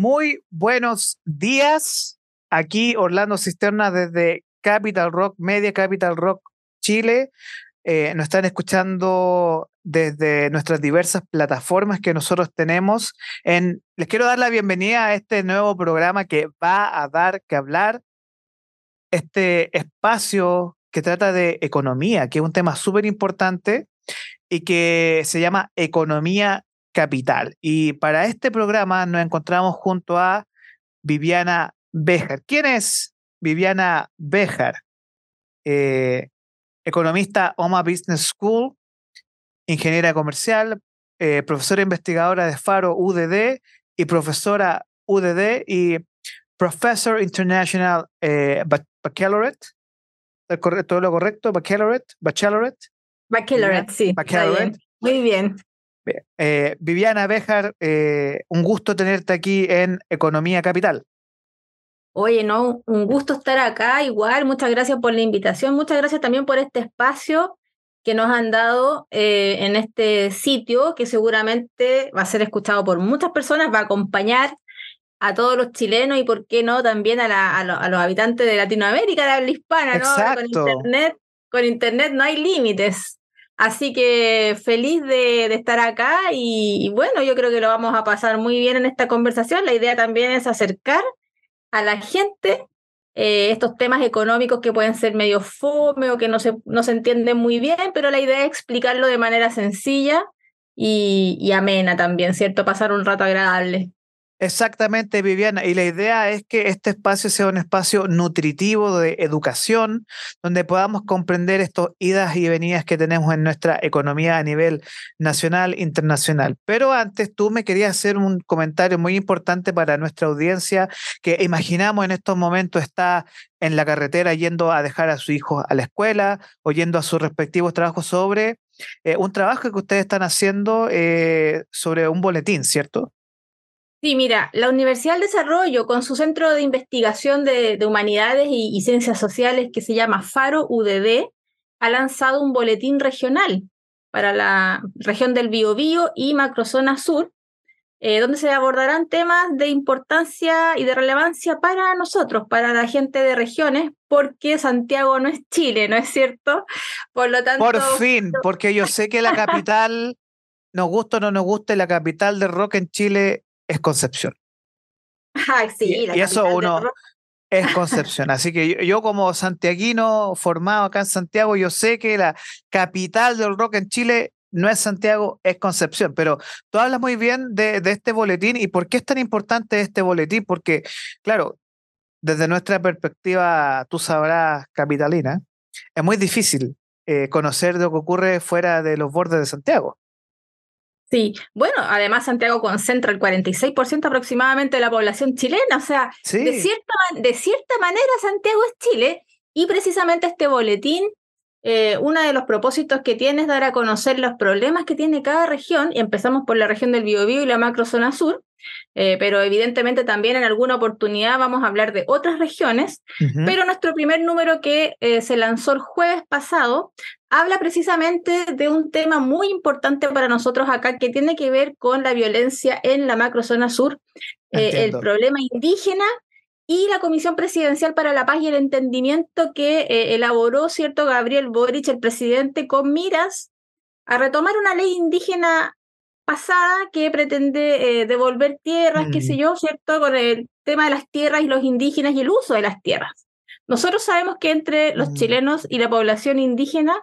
Muy buenos días. Aquí Orlando Cisterna desde Capital Rock Media, Capital Rock Chile. Eh, nos están escuchando desde nuestras diversas plataformas que nosotros tenemos. En, les quiero dar la bienvenida a este nuevo programa que va a dar que hablar. Este espacio que trata de economía, que es un tema súper importante y que se llama Economía Capital. Y para este programa nos encontramos junto a Viviana Bejar. ¿Quién es Viviana Bejar? Eh, economista OMA Business School, ingeniera comercial, eh, profesora investigadora de Faro UDD y profesora UDD y Professor International eh, Baccalaureate. ¿Todo lo correcto? Baccalaureate. Baccalaureate. Baccalaureate, sí. Baccalaureate. Muy bien. Eh, Viviana Bejar, eh, un gusto tenerte aquí en Economía Capital. Oye, no, un gusto estar acá, igual, muchas gracias por la invitación, muchas gracias también por este espacio que nos han dado eh, en este sitio, que seguramente va a ser escuchado por muchas personas, va a acompañar a todos los chilenos y, por qué no, también a, a, los habitantes de Latinoamérica, de habla hispana, ¿no? Con internet, con internet no hay límites. Así que feliz de, estar acá y, bueno, yo creo que lo vamos a pasar muy bien en esta conversación. La idea también es acercar a la gente eh, estos temas económicos que pueden ser medio fome o que no se, no se entienden muy bien, pero la idea es explicarlo de manera sencilla y, y amena también, ¿cierto? Pasar un rato agradable. Exactamente, Viviana. Y la idea es que este espacio sea un espacio nutritivo de educación, donde podamos comprender estos idas y venidas que tenemos en nuestra economía a nivel nacional, internacional. Pero antes tú me querías hacer un comentario muy importante para nuestra audiencia, que imaginamos en estos momentos está en la carretera yendo a dejar a su hijo a la escuela o yendo a sus respectivos trabajos sobre eh, un trabajo que ustedes están haciendo eh, sobre un boletín, ¿cierto? Sí, mira, la Universidad del Desarrollo, con su centro de investigación de, humanidades y, ciencias sociales que se llama FARO UDD, ha lanzado un boletín regional para la región del Biobío y Macrozona Sur, eh, donde se abordarán temas de importancia y de relevancia para nosotros, para la gente de regiones, porque Santiago no es Chile, ¿no es cierto? Por lo tanto. Por fin, porque yo sé que la capital, nos gusta o no nos guste, la capital de rock en Chile es Concepción. sí, y, eso uno es Concepción. Así que yo, como santiaguino formado acá en Santiago, yo sé que la capital del rock en Chile no es Santiago, es Concepción. Pero tú hablas muy bien de, este boletín y por qué es tan importante este boletín, porque, claro, desde nuestra perspectiva, tú sabrás, capitalina, es muy difícil eh, conocer lo que ocurre fuera de los bordes de Santiago. Sí, bueno, además Santiago concentra el 46% aproximadamente de la población chilena, o sea, de, cierta, de cierta manera Santiago es Chile y precisamente este boletín, eh, uno de los propósitos que tiene es dar a conocer los problemas que tiene cada región, y empezamos por la región del Biobío y la macrozona sur, eh, pero evidentemente también en alguna oportunidad vamos a hablar de otras regiones, pero nuestro primer número que eh, se lanzó el jueves pasado habla precisamente de un tema muy importante para nosotros acá que tiene que ver con la violencia en la macrozona sur, el problema indígena y la Comisión Presidencial para la Paz y el Entendimiento que elaboró, ¿cierto?, Gabriel Boric, el presidente, con miras a retomar una ley indígena pasada que pretende eh, devolver tierras, qué sé mm. yo, ¿cierto? Con el tema de las tierras y los indígenas y el uso de las tierras. Nosotros sabemos que entre los mm. chilenos y la población indígena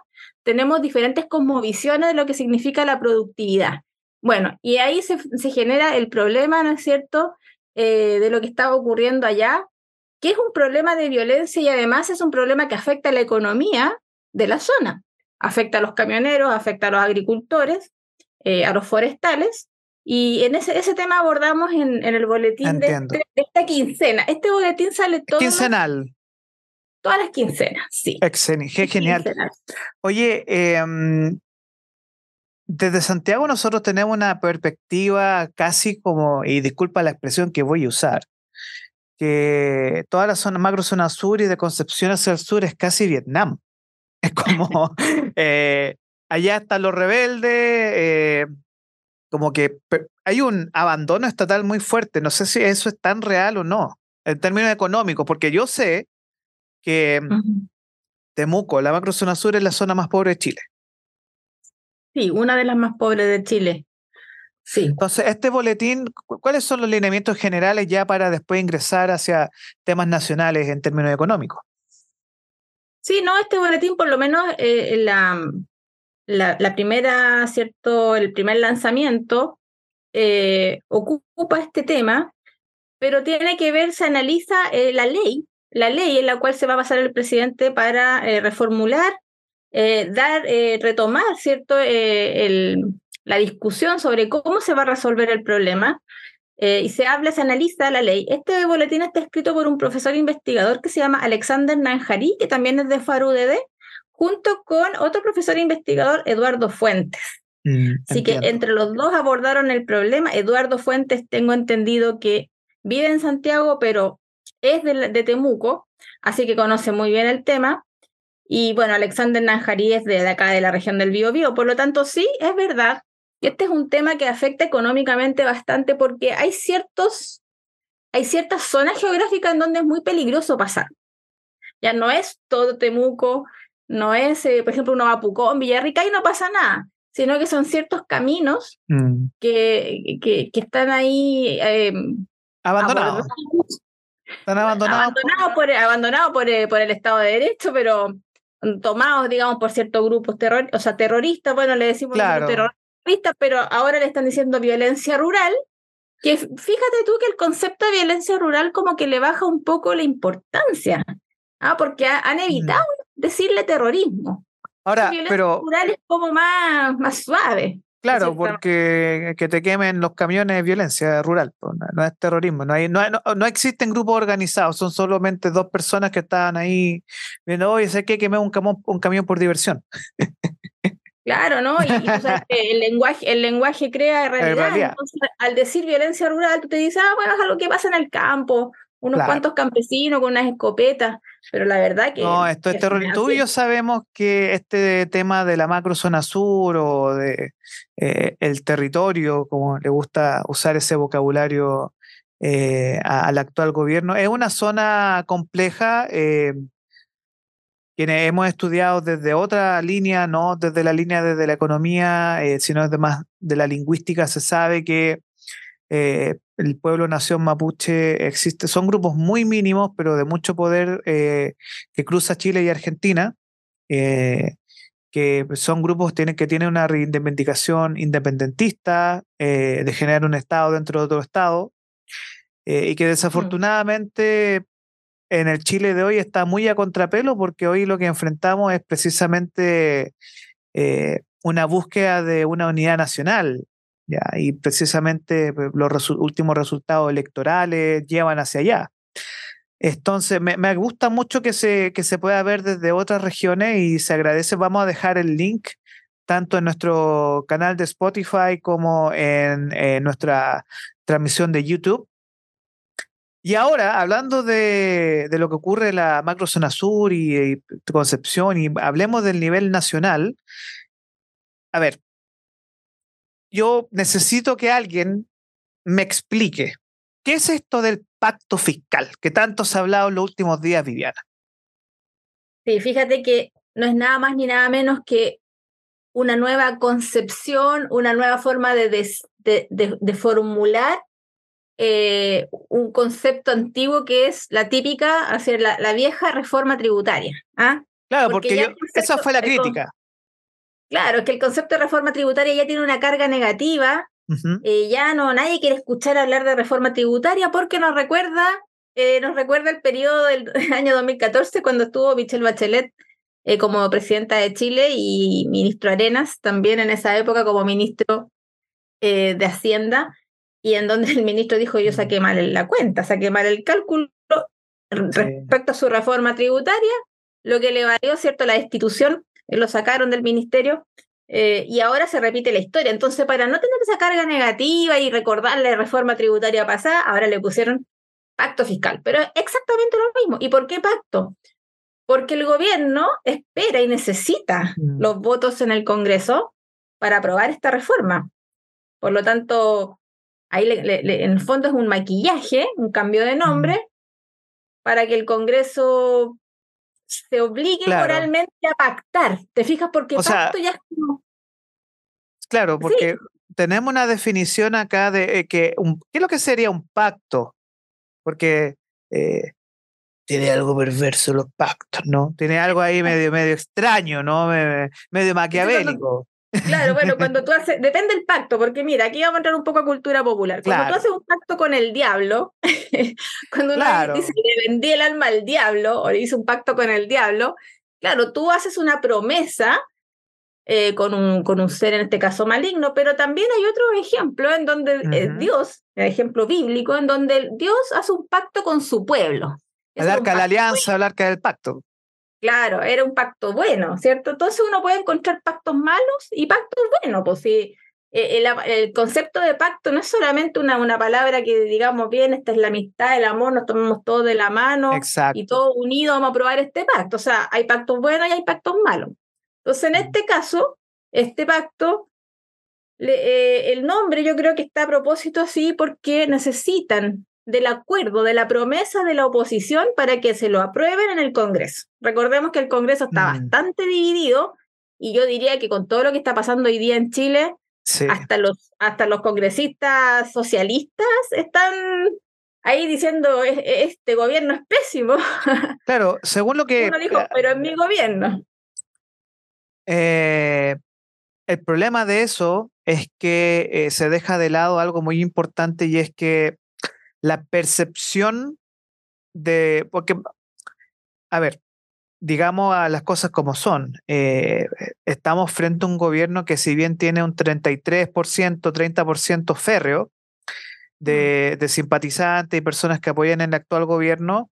tenemos diferentes cosmovisiones de lo que significa la productividad. Bueno, y ahí se, genera el problema, ¿no es cierto?, eh, de lo que está ocurriendo allá, que es un problema de violencia y además es un problema que afecta a la economía de la zona. Afecta a los camioneros, afecta a los agricultores eh, a los forestales. Y en ese, ese tema abordamos en, en el boletín de, esta quincena. Este boletín sale todo. Quincenal. Todas las quincenas, sí. Excelente, genial. Oye, em, desde Santiago nosotros tenemos una perspectiva casi como, y disculpa la expresión que voy a usar, que toda la zona, macro zona sur y de Concepción hacia el sur es casi Vietnam. Es como, eh, allá están los rebeldes, eh, como que hay un abandono estatal muy fuerte. No sé si eso es tan real o no, en términos económicos, porque yo sé que Temuco, la macrozona sur, es la zona más pobre de Chile. Sí, una de las más pobres de Chile. Sí. Entonces, este boletín, ¿cuáles son los lineamientos generales ya para después ingresar hacia temas nacionales en términos económicos? Sí, no, este boletín por lo menos eh, la, la, primera, ¿cierto? El primer lanzamiento eh, ocupa este tema, pero tiene que ver, se analiza eh, la ley, la ley en la cual se va a basar el presidente para reformular, dar, retomar, ¿cierto? el, la discusión sobre cómo se va a resolver el problema. y se habla, se analiza la ley. Este boletín está escrito por un profesor investigador que se llama Alexander Nanjari, que también es de FARUDD, junto con otro profesor investigador, Eduardo Fuentes. Mm, Así que entre los dos abordaron el problema. Eduardo Fuentes, tengo entendido que vive en Santiago, pero es de, Temuco, así que conoce muy bien el tema. Y bueno, Alexander Nanjari es de, acá, de la región del Biobío. Por lo tanto, sí, es verdad que este es un tema que afecta económicamente bastante porque hay ciertos, hay ciertas zonas geográficas en donde es muy peligroso pasar. Ya no es todo Temuco, no es, eh, por ejemplo, uno va a Pucón, Villarrica y no pasa nada, sino que son ciertos caminos mm. que, que, están ahí em, abandonados. Están abandonados. Abandonados, por, abandonado por, eh, por, el Estado de Derecho, pero tomados, digamos, por ciertos grupos terror, o sea, terroristas, bueno, le decimos terroristas, pero ahora le están diciendo violencia rural, que fíjate tú que el concepto de violencia rural como que le baja un poco la importancia, ¿ah? porque han mm. evitado decirle terrorismo. Ahora, pero. Rural es como más, más suave. Claro, porque que te quemen los camiones es violencia rural, no, es terrorismo, no, hay, no, no, existen grupos organizados, son solamente dos personas que estaban ahí viendo, oye, sé que quemé un, camión, un camión por diversión. Claro, ¿no? Y, el, lenguaje, el lenguaje crea realidad. Entonces, al decir violencia rural, tú te dices, ah, bueno, es algo que pasa en el campo, unos cuantos campesinos con unas escopetas, pero la verdad que... No, esto es terrorismo. Tú y yo sabemos que este tema de la macro zona sur o de eh, el territorio, como le gusta usar ese vocabulario eh, al actual gobierno, es una zona compleja. Eh, quienes hemos estudiado desde otra línea, no desde la línea desde la economía, sino desde más de la lingüística, se sabe que el pueblo nación mapuche existe, son grupos muy mínimos, pero de mucho poder eh, que cruza Chile y Argentina, eh, que son grupos que tienen una reivindicación independentista, eh, de generar un Estado dentro de otro Estado, y que desafortunadamente en el Chile de hoy está muy a contrapelo porque hoy lo que enfrentamos es precisamente una búsqueda de una unidad nacional, y precisamente pues, los últimos resultados electorales llevan hacia allá. Entonces, me, gusta mucho que se, que se pueda ver desde otras regiones y se agradece. Vamos a dejar el link tanto en nuestro canal de Spotify como en, nuestra transmisión de YouTube. Y ahora, hablando de, lo que ocurre en la macrozona sur y, y Concepción, y hablemos del nivel nacional, a ver, yo necesito que alguien me explique qué es esto del pacto fiscal que tanto se ha hablado en los últimos días, Viviana. Sí, fíjate que no es nada más ni nada menos que una nueva concepción, una nueva forma de, de, formular eh, un concepto antiguo que es la típica, hacer la, la vieja reforma tributaria. ¿ah? Claro, porque, esa fue la crítica. Claro, es que el concepto de reforma tributaria ya tiene una carga negativa. Eh, ya no, nadie quiere escuchar hablar de reforma tributaria porque nos recuerda, eh, nos recuerda el periodo del año 2014 cuando estuvo Michelle Bachelet eh, como presidenta de Chile y ministro Arenas también en esa época como ministro de Hacienda y en donde el ministro dijo yo saqué mal la cuenta, saqué mal el cálculo respecto a su reforma tributaria, lo que le valió cierto la destitución lo sacaron del ministerio eh, y ahora se repite la historia. Entonces, para no tener esa carga negativa y recordar la reforma tributaria pasada, ahora le pusieron pacto fiscal. Pero exactamente lo mismo. ¿Y por qué pacto? Porque el gobierno espera y necesita mm. los votos en el Congreso para aprobar esta reforma. Por lo tanto, ahí en el fondo es un maquillaje, un cambio de nombre, para que el Congreso se obligue moralmente a pactar. ¿Te fijas? Porque pacto ya es como... Claro, porque tenemos una definición acá de eh, que ¿qué es lo que sería un pacto? Porque eh, tiene algo perverso los pactos, ¿no? Tiene algo ahí medio, medio extraño, ¿no? Medio maquiavélico. Claro, bueno, cuando tú haces, depende del pacto, porque mira, aquí vamos a entrar un poco a cultura popular. Cuando tú haces un pacto con el diablo, cuando uno dice que le vendí el alma al diablo, o le hice un pacto con el diablo, claro, tú haces una promesa eh, con, un, con un ser, en este caso maligno, pero también hay otro ejemplo en donde eh, Dios, el ejemplo bíblico, en donde Dios hace un pacto con su pueblo. el arca de la alianza, el arca del pacto. Claro, era un pacto bueno, ¿cierto? Entonces uno puede encontrar pactos malos y pactos buenos, pues sí. Eh, el, concepto de pacto no es solamente una, una palabra que digamos, bien, esta es la amistad, el amor, nos tomamos todos de la mano y todos unidos vamos a probar este pacto. O sea, hay pactos buenos y hay pactos malos. Entonces, en este caso, este pacto, eh, el nombre yo creo que está a propósito así porque necesitan del acuerdo, de la promesa de la oposición para que se lo aprueben en el Congreso. Recordemos que el Congreso está mm. bastante dividido y yo diría que con todo lo que está pasando hoy día en Chile, hasta, los, hasta los congresistas socialistas están ahí diciendo e, e, este gobierno es pésimo. Claro, según lo que... Uno dijo, pero es mi gobierno. Eh, el problema de eso es que eh, se deja de lado algo muy importante y es que la percepción de, porque, a ver, digamos a las cosas como son, eh, estamos frente a un gobierno que si bien tiene un 33%, 30% férreo de, de simpatizantes y personas que apoyan el actual gobierno,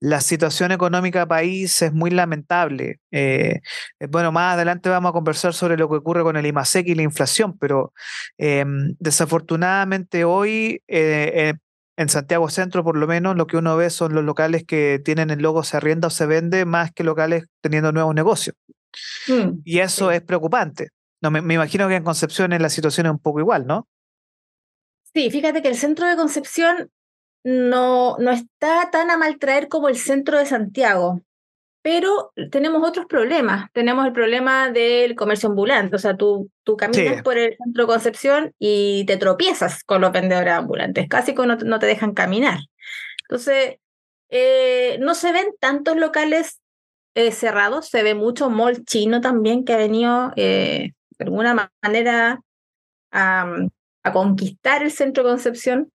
la situación económica del país es muy lamentable. Eh, eh, bueno, más adelante vamos a conversar sobre lo que ocurre con el IMASEC y la inflación, pero em, desafortunadamente hoy eh, en Santiago Centro, por lo menos, lo que uno ve son los locales que tienen el logo se arrienda o se vende más que locales teniendo nuevos negocios. Mm, y eso es preocupante. No, me, me, imagino que en Concepción la situación es un poco igual, ¿no? Sí, fíjate que el centro de Concepción no, no está tan a maltraer como el centro de Santiago, pero tenemos otros problemas. Tenemos el problema del comercio ambulante, o sea, tú, tú caminas por el centro Concepción y te tropiezas con los vendedores ambulantes, casi que no, no te dejan caminar. Entonces, eh, no se ven tantos locales eh, cerrados, se ve mucho mall chino también que ha venido eh, de alguna manera a, a conquistar el centro Concepción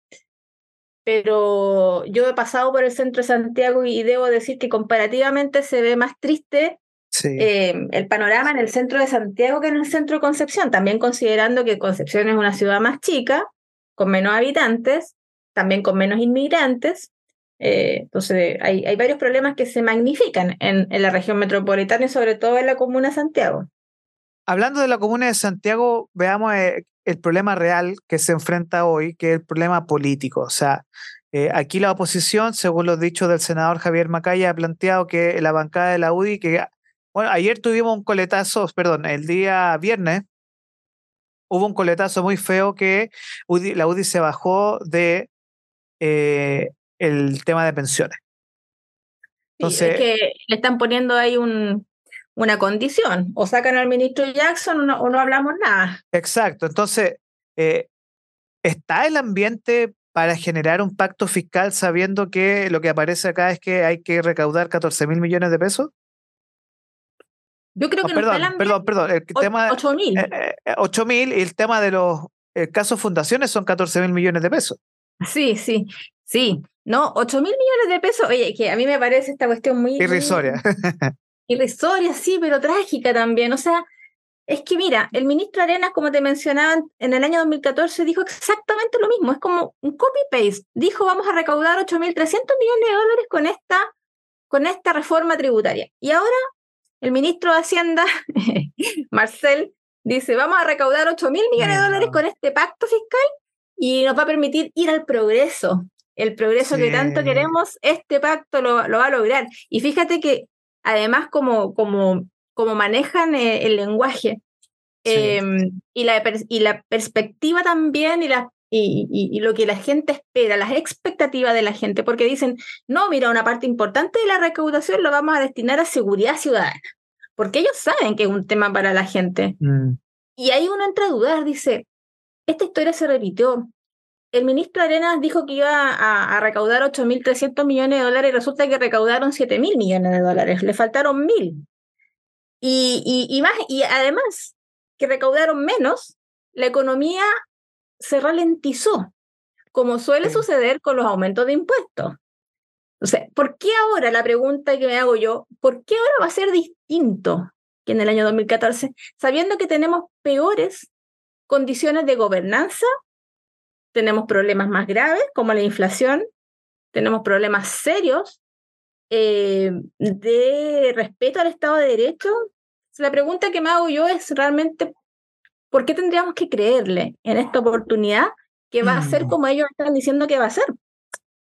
pero yo he pasado por el centro de Santiago y debo decir que comparativamente se ve más triste em, el panorama en el centro de Santiago que en el centro de Concepción, también considerando que Concepción es una ciudad más chica, con menos habitantes, también con menos inmigrantes. Eh, entonces, hay, hay, varios problemas que se magnifican en, en la región metropolitana y sobre todo en la comuna de Santiago. Hablando de la comuna de Santiago, veamos eh, el problema real que se enfrenta hoy, que es el problema político. O sea, eh, aquí la oposición, según los dichos del senador Javier Macaya, ha planteado que la bancada de la UDI, que, bueno, ayer tuvimos un coletazo, perdón, el día viernes, hubo un coletazo muy feo que la UDI se bajó de eh, el tema de pensiones. Entonces, es que le están poniendo ahí un, una condición. O sacan al ministro Jackson o no, hablamos nada. Exacto. Entonces, eh, ¿está el ambiente para generar un pacto fiscal sabiendo que lo que aparece acá es que hay que recaudar 14 mil millones de pesos? Yo creo que no perdón, perdón, perdón, el tema 8 mil. 8 eh, mil y el tema de los casos fundaciones son 14 mil millones de pesos. Sí, sí, sí. No, 8 mil millones de pesos, oye, que a mí me parece esta cuestión muy... Irrisoria. irrisoria, sí, pero trágica también. O sea, es que mira, el ministro Arenas, como te mencionaba, en el año 2014 dijo exactamente lo mismo, es como un copy-paste. Dijo, vamos a recaudar 8.300 millones de dólares con esta, con esta reforma tributaria. Y ahora el ministro de Hacienda, Marcel, dice, vamos a recaudar 8.000 millones de dólares con este pacto fiscal y nos va a permitir ir al progreso. El progreso que tanto queremos, este pacto lo, lo va a lograr. Y fíjate que además como, como, como manejan eh, el lenguaje. Em, y, la, y la perspectiva también y, la, y, y, lo que la gente espera, las expectativas de la gente, porque dicen, no, mira, una parte importante de la recaudación lo vamos a destinar a seguridad ciudadana, porque ellos saben que es un tema para la gente. Mm. Y ahí uno entra a dudar, dice, esta historia se repitió. El ministro Arenas dijo que iba a, a recaudar 8.300 millones de dólares y resulta que recaudaron 7.000 millones de dólares, le faltaron 1.000. Y, y, más, y además que recaudaron menos, la economía se ralentizó, como suele suceder con los aumentos de impuestos. O sea, ¿por qué ahora, la pregunta que me hago yo, ¿por qué ahora va a ser distinto que en el año 2014, sabiendo que tenemos peores condiciones de gobernanza, tenemos problemas más graves como la inflación, tenemos problemas serios eh, de respeto al Estado de Derecho. La pregunta que me hago yo es realmente, ¿por qué tendríamos que creerle en esta oportunidad que va a ser mm. como ellos están diciendo que va a ser?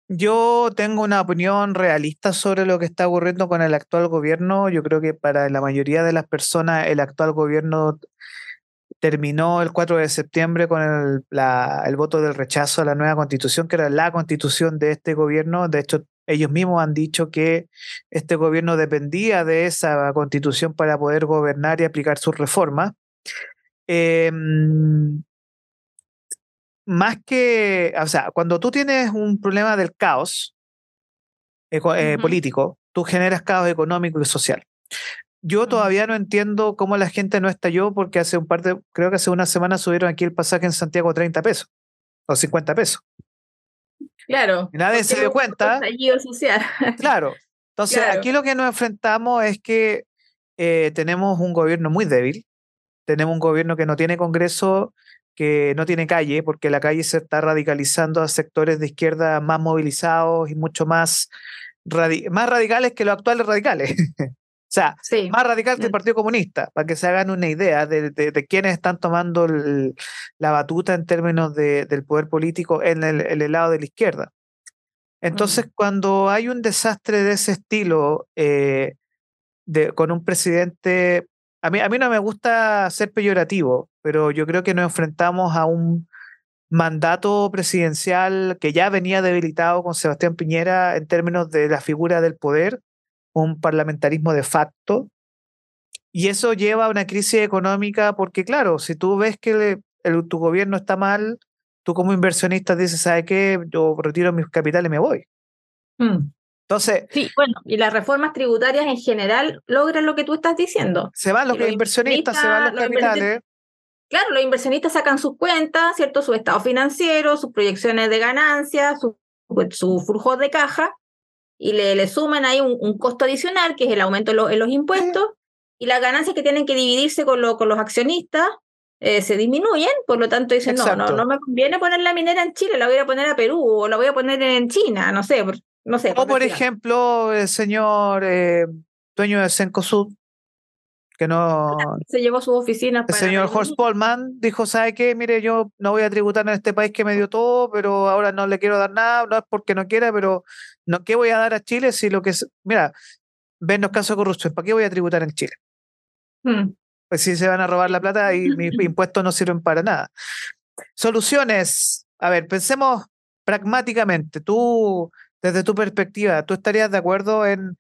Yo tengo una opinión realista sobre lo que está ocurriendo con el actual gobierno. Yo creo que para la mayoría de las personas el actual gobierno terminó el 4 de septiembre con el, el voto del rechazo a la nueva constitución, que era la constitución de este gobierno. De hecho, ellos mismos han dicho que este gobierno dependía de esa constitución para poder gobernar y aplicar sus reformas. Em, más que, o sea, cuando tú tienes un problema del caos eh, político, tú generas caos económico y social. Yo todavía no entiendo cómo la gente no estalló porque hace un par de, creo que hace una semana subieron aquí el pasaje en Santiago 30 pesos o 50 pesos. Claro. Y nadie se dio cuenta. social. Claro. Entonces, aquí lo que nos enfrentamos es que eh, tenemos un gobierno muy débil, tenemos un gobierno que no tiene Congreso, que no tiene calle, porque la calle se está radicalizando a sectores de izquierda más movilizados y mucho más, más radicales que los actuales radicales. O sea, más radical que el mm. Partido Comunista, para que se hagan una idea de, de, quiénes están tomando la batuta en términos de, del poder político en el, el, lado de la izquierda. Entonces, mm. cuando hay un desastre de ese estilo, eh, de, con un presidente, a mí, a mí no me gusta ser peyorativo, pero yo creo que nos enfrentamos a un mandato presidencial que ya venía debilitado con Sebastián Piñera en términos de la figura del poder un parlamentarismo de facto. Y eso lleva a una crisis económica porque, claro, si tú ves que tu gobierno está mal, tú como inversionista dices, ¿sabe qué? Yo retiro mis capitales y me voy. Mm. Entonces. Sí, bueno, y las reformas tributarias en general logran lo que tú estás diciendo. Se van los, inversionistas, se van los, capitales. Claro, los inversionistas sacan sus cuentas, ¿cierto? Su estado financiero, sus proyecciones de ganancias, su, su flujo de caja, y le, le suman ahí un, costo adicional, que es el aumento en, los impuestos, y las ganancias que tienen que dividirse con, lo, con los accionistas eh, se disminuyen, por lo tanto dicen, no, no, no me conviene poner la minera en Chile, la voy a poner a Perú o la voy a poner en China, no sé, no sé. O por ejemplo, el señor eh, dueño de Cencosud, que no... Se llevó sus oficinas. El señor Horst Polman dijo, ¿sabe qué? Mire, yo no voy a tributar en este país que me dio todo, pero ahora no le quiero dar nada, no es porque no quiera, pero no, ¿qué voy a dar a Chile si lo que es... Mira, ven los casos de corrupción, ¿para qué voy a tributar en Chile? Hmm. Pues si se van a robar la plata y mis impuestos no sirven para nada. Soluciones. A ver, pensemos pragmáticamente. Tú, desde tu perspectiva, ¿tú estarías de acuerdo en,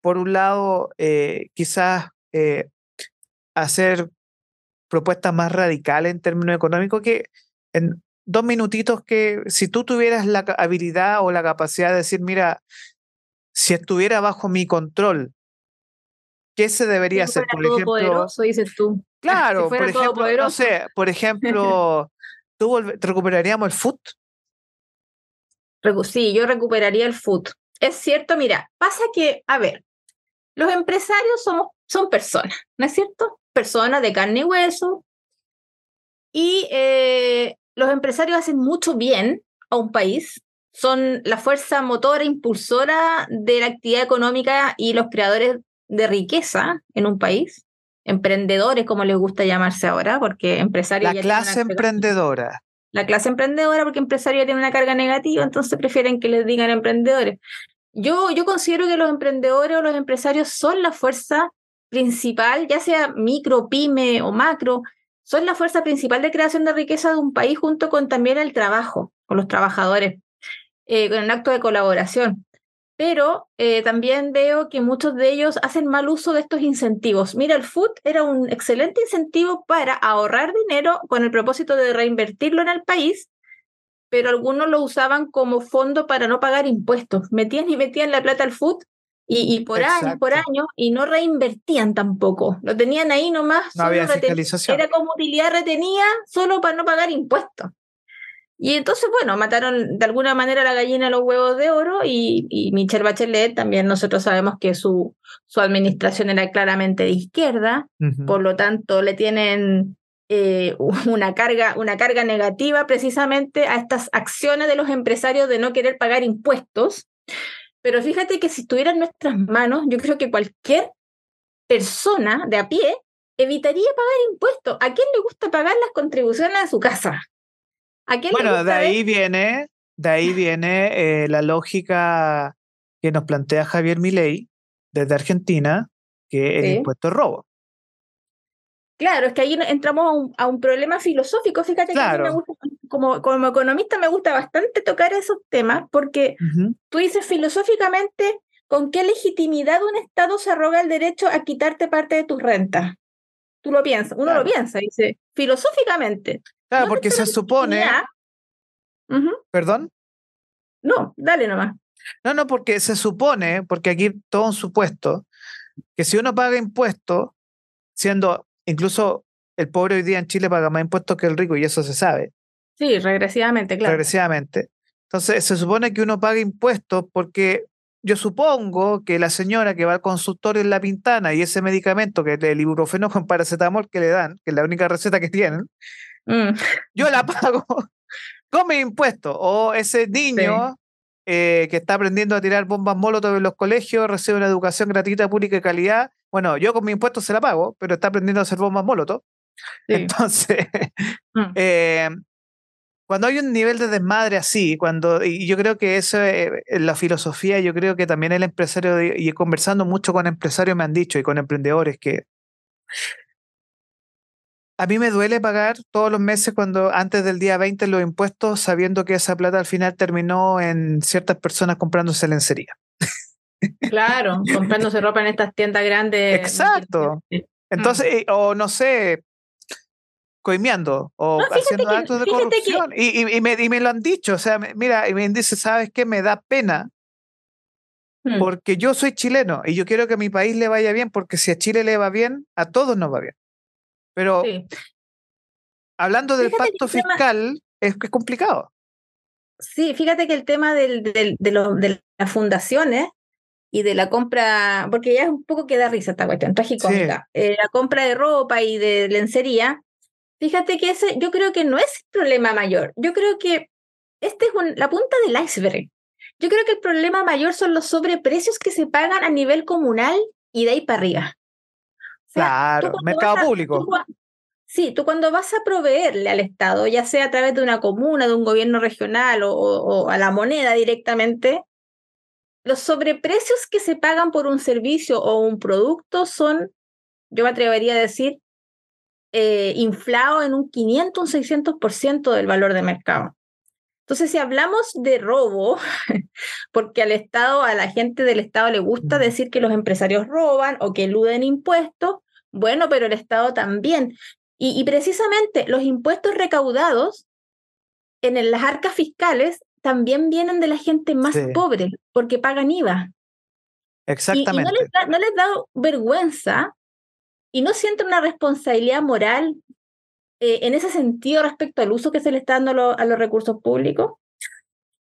por un lado, eh, quizás eh, hacer propuestas más radicales en términos económicos que en dos minutitos que si tú tuvieras la habilidad o la capacidad de decir, mira, si estuviera bajo mi control, ¿qué se debería hacer? Por ejemplo, dices tú. Claro, por ejemplo, no sé, por ejemplo, ¿tú recuperaríamos el foot? Sí, yo recuperaría el foot. Es cierto, mira, pasa que, a ver, los empresarios somos, son personas, ¿no es cierto? personas de carne y hueso. Y eh, los empresarios hacen mucho bien a un país, son la fuerza motora, impulsora de la actividad económica y los creadores de riqueza en un país. Emprendedores, como les gusta llamarse ahora, porque empresarios... La clase emprendedora. La clase emprendedora, porque empresario tiene una carga negativa, entonces prefieren que les digan emprendedores. Yo, yo considero que los emprendedores o los empresarios son la fuerza principal, ya sea micro, pyme o macro, son la fuerza principal de creación de riqueza de un país junto con también el trabajo, con los trabajadores, eh, con el acto de colaboración. Pero eh, también veo que muchos de ellos hacen mal uso de estos incentivos. Mira, el FUT era un excelente incentivo para ahorrar dinero con el propósito de reinvertirlo en el país, pero algunos lo usaban como fondo para no pagar impuestos. Metían y metían la plata al FUT y, por años, por años, y no reinvertían tampoco. Lo tenían ahí nomás. No había fiscalización. Era como utilidad retenida solo para no pagar impuestos. Y entonces, bueno, mataron de alguna manera la gallina los huevos de oro y, y Michelle Bachelet también nosotros sabemos que su, su administración era claramente de izquierda, por lo tanto le tienen eh, una, carga, una carga negativa precisamente a estas acciones de los empresarios de no querer pagar impuestos pero fíjate que si estuviera en nuestras manos, yo creo que cualquier persona de a pie evitaría pagar impuestos. ¿A quién le gusta pagar las contribuciones a su casa? ¿A quién bueno, de ahí viene, de ahí viene eh, la lógica que nos plantea Javier Milei desde Argentina, que el impuesto es robo. Claro, es que ahí entramos a un, problema filosófico. Fíjate que a mí me gusta, como, como economista me gusta bastante tocar esos temas porque tú dices filosóficamente, ¿con qué legitimidad un Estado se arroga el derecho a quitarte parte de tus rentas? Tú lo piensas, uno lo piensa, dice, filosóficamente. Claro, porque se supone... ¿Perdón? No, dale nomás. No, no, porque se supone, porque aquí todo un supuesto, que si uno paga impuestos, siendo Incluso el pobre hoy día en Chile paga más impuestos que el rico y eso se sabe. Sí, regresivamente, claro. Regresivamente. Entonces, se supone que uno paga impuestos porque yo supongo que la señora que va al consultorio en La Pintana y ese medicamento, que es el ibuprofeno con paracetamol que le dan, que es la única receta que tienen, mm. yo la pago con mi impuestos. O ese niño eh, que está aprendiendo a tirar bombas molotov en los colegios, recibe una educación gratuita, pública y calidad. Bueno, yo con mi impuesto se la pago, pero está aprendiendo a hacer bombas molotov. Entonces, mm. eh, cuando hay un nivel de desmadre así, cuando, y yo creo que eso es la filosofía, yo creo que también el empresario, y conversando mucho con empresarios me han dicho y con emprendedores que a mí me duele pagar todos los meses cuando antes del día 20 los impuestos, sabiendo que esa plata al final terminó en ciertas personas comprándose lencería. Claro, comprándose ropa en estas tiendas grandes. Exacto. Entonces, mm. o no sé, coimeando o haciendo actos de corrupción. Y, y, me, y, me, lo han dicho, o sea, mira, y me dice, ¿sabes qué? Me da pena mm. porque yo soy chileno y yo quiero que a mi país le vaya bien, porque si a Chile le va bien, a todos nos va bien. Pero hablando del pacto fiscal, es, es complicado. Sí, fíjate que el tema del, del, de, de, las fundaciones y de la compra, porque ya es un poco que da risa esta cuestión, tragicómica, eh, la compra de ropa y de lencería, fíjate que ese yo creo que no es el problema mayor. Yo creo que este es la punta del iceberg. Yo creo que el problema mayor son los sobreprecios que se pagan a nivel comunal y de ahí para arriba claro, mercado público. sí, tú cuando vas a proveerle al Estado, ya sea a través de una comuna, de un gobierno regional o, a la moneda directamente, los sobreprecios que se pagan por un servicio o un producto son, yo me atrevería a decir, eh, inflados en un 500, un 600% del valor de mercado. Entonces, si hablamos de robo, porque al Estado, a la gente del Estado le gusta decir que los empresarios roban o que eluden impuestos, bueno, pero el Estado también. Y, precisamente los impuestos recaudados en las arcas fiscales también vienen de la gente más pobre, porque pagan IVA. Exactamente. Y, no, les da, no les da vergüenza y no sienten una responsabilidad moral eh, en ese sentido respecto al uso que se le está dando a los recursos públicos?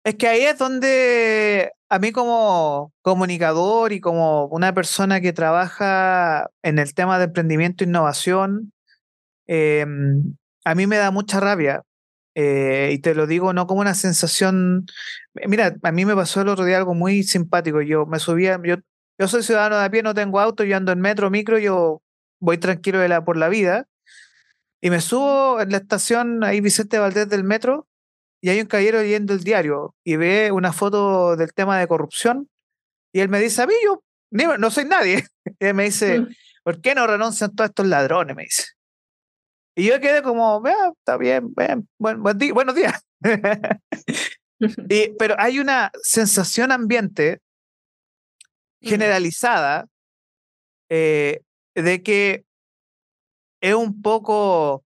Es que ahí es donde a mí como comunicador y como una persona que trabaja en el tema de emprendimiento e innovación, em, a mí me da mucha rabia. Eh, y te lo digo no como una sensación. Mira, a mí me pasó el otro día algo muy simpático. Yo me subía, yo, yo soy ciudadano de a pie, no tengo auto, yo ando en metro, micro, yo voy tranquilo de la, por la vida. Y me subo en la estación ahí Vicente Valdés del metro y hay un caballero leyendo el diario y ve una foto del tema de corrupción y él me dice, a mí yo no soy nadie. Y él me dice, mm. ¿por qué no renuncian todos estos ladrones? Me dice. Y yo quedé como, está bien, bien buen, buenos días. y, pero hay una sensación ambiente mm. generalizada eh, de que es un poco,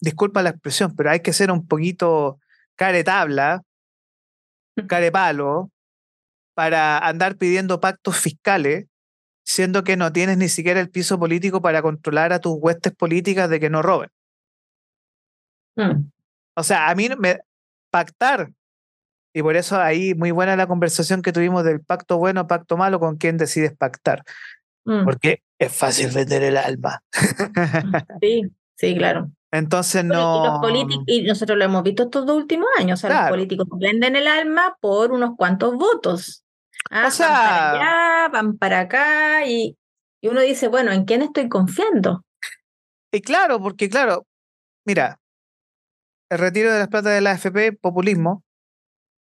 disculpa la expresión, pero hay que ser un poquito caretabla, carepalo, para andar pidiendo pactos fiscales, siendo que no tienes ni siquiera el piso político para controlar a tus huestes políticas de que no roben. Mm. O sea, a mí me pactar, y por eso ahí muy buena la conversación que tuvimos del pacto bueno, pacto malo, con quién decides pactar. Mm. Porque es fácil vender el alma. Sí, sí, claro. Entonces no. Y, nosotros lo hemos visto estos dos últimos años. O sea, los políticos venden el alma por unos cuantos votos. Ah, o sea, van para allá, van para acá, y, y uno dice, bueno, ¿en quién estoy confiando? Y claro, porque claro, mira, el retiro de las plata de la AFP, populismo,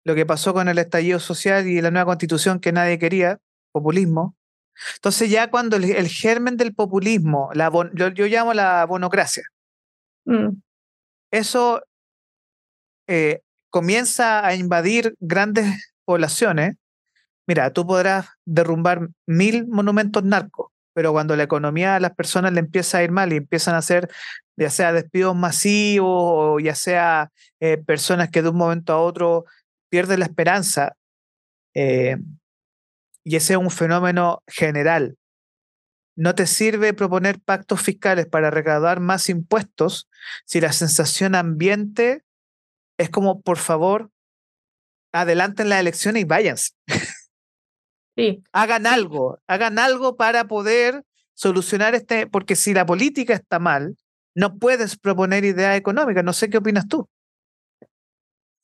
lo que pasó con el estallido social y la nueva constitución que nadie quería, populismo. Entonces ya cuando el, germen del populismo, la yo, llamo la bonocracia, mm. eso eh, comienza a invadir grandes poblaciones, mira, tú podrás derrumbar mil monumentos narcos, pero cuando la economía a las personas le empieza a ir mal y empiezan a hacer ya sea despidos masivos o ya sea eh, personas que de un momento a otro pierden la esperanza, eh, y ese es un fenómeno general. No te sirve proponer pactos fiscales para recaudar más impuestos si la sensación ambiente es como, por favor, adelanten la elección y váyanse. Sí. hagan algo, hagan algo para poder solucionar este, porque si la política está mal, no puedes proponer ideas económicas. No sé qué opinas tú.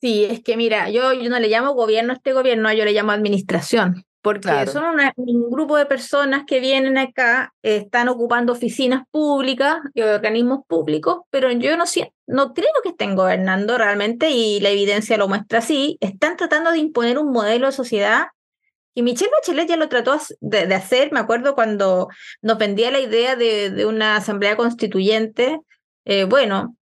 Sí, es que mira, yo, yo no le llamo gobierno a este gobierno, yo le llamo administración, porque son un grupo de personas que vienen acá, están ocupando oficinas públicas y organismos públicos, pero yo no, no creo que estén gobernando realmente y la evidencia lo muestra así. Están tratando de imponer un modelo de sociedad y Michelle Bachelet ya lo trató de, hacer, me acuerdo cuando nos vendía la idea de, una asamblea constituyente. Eh, bueno,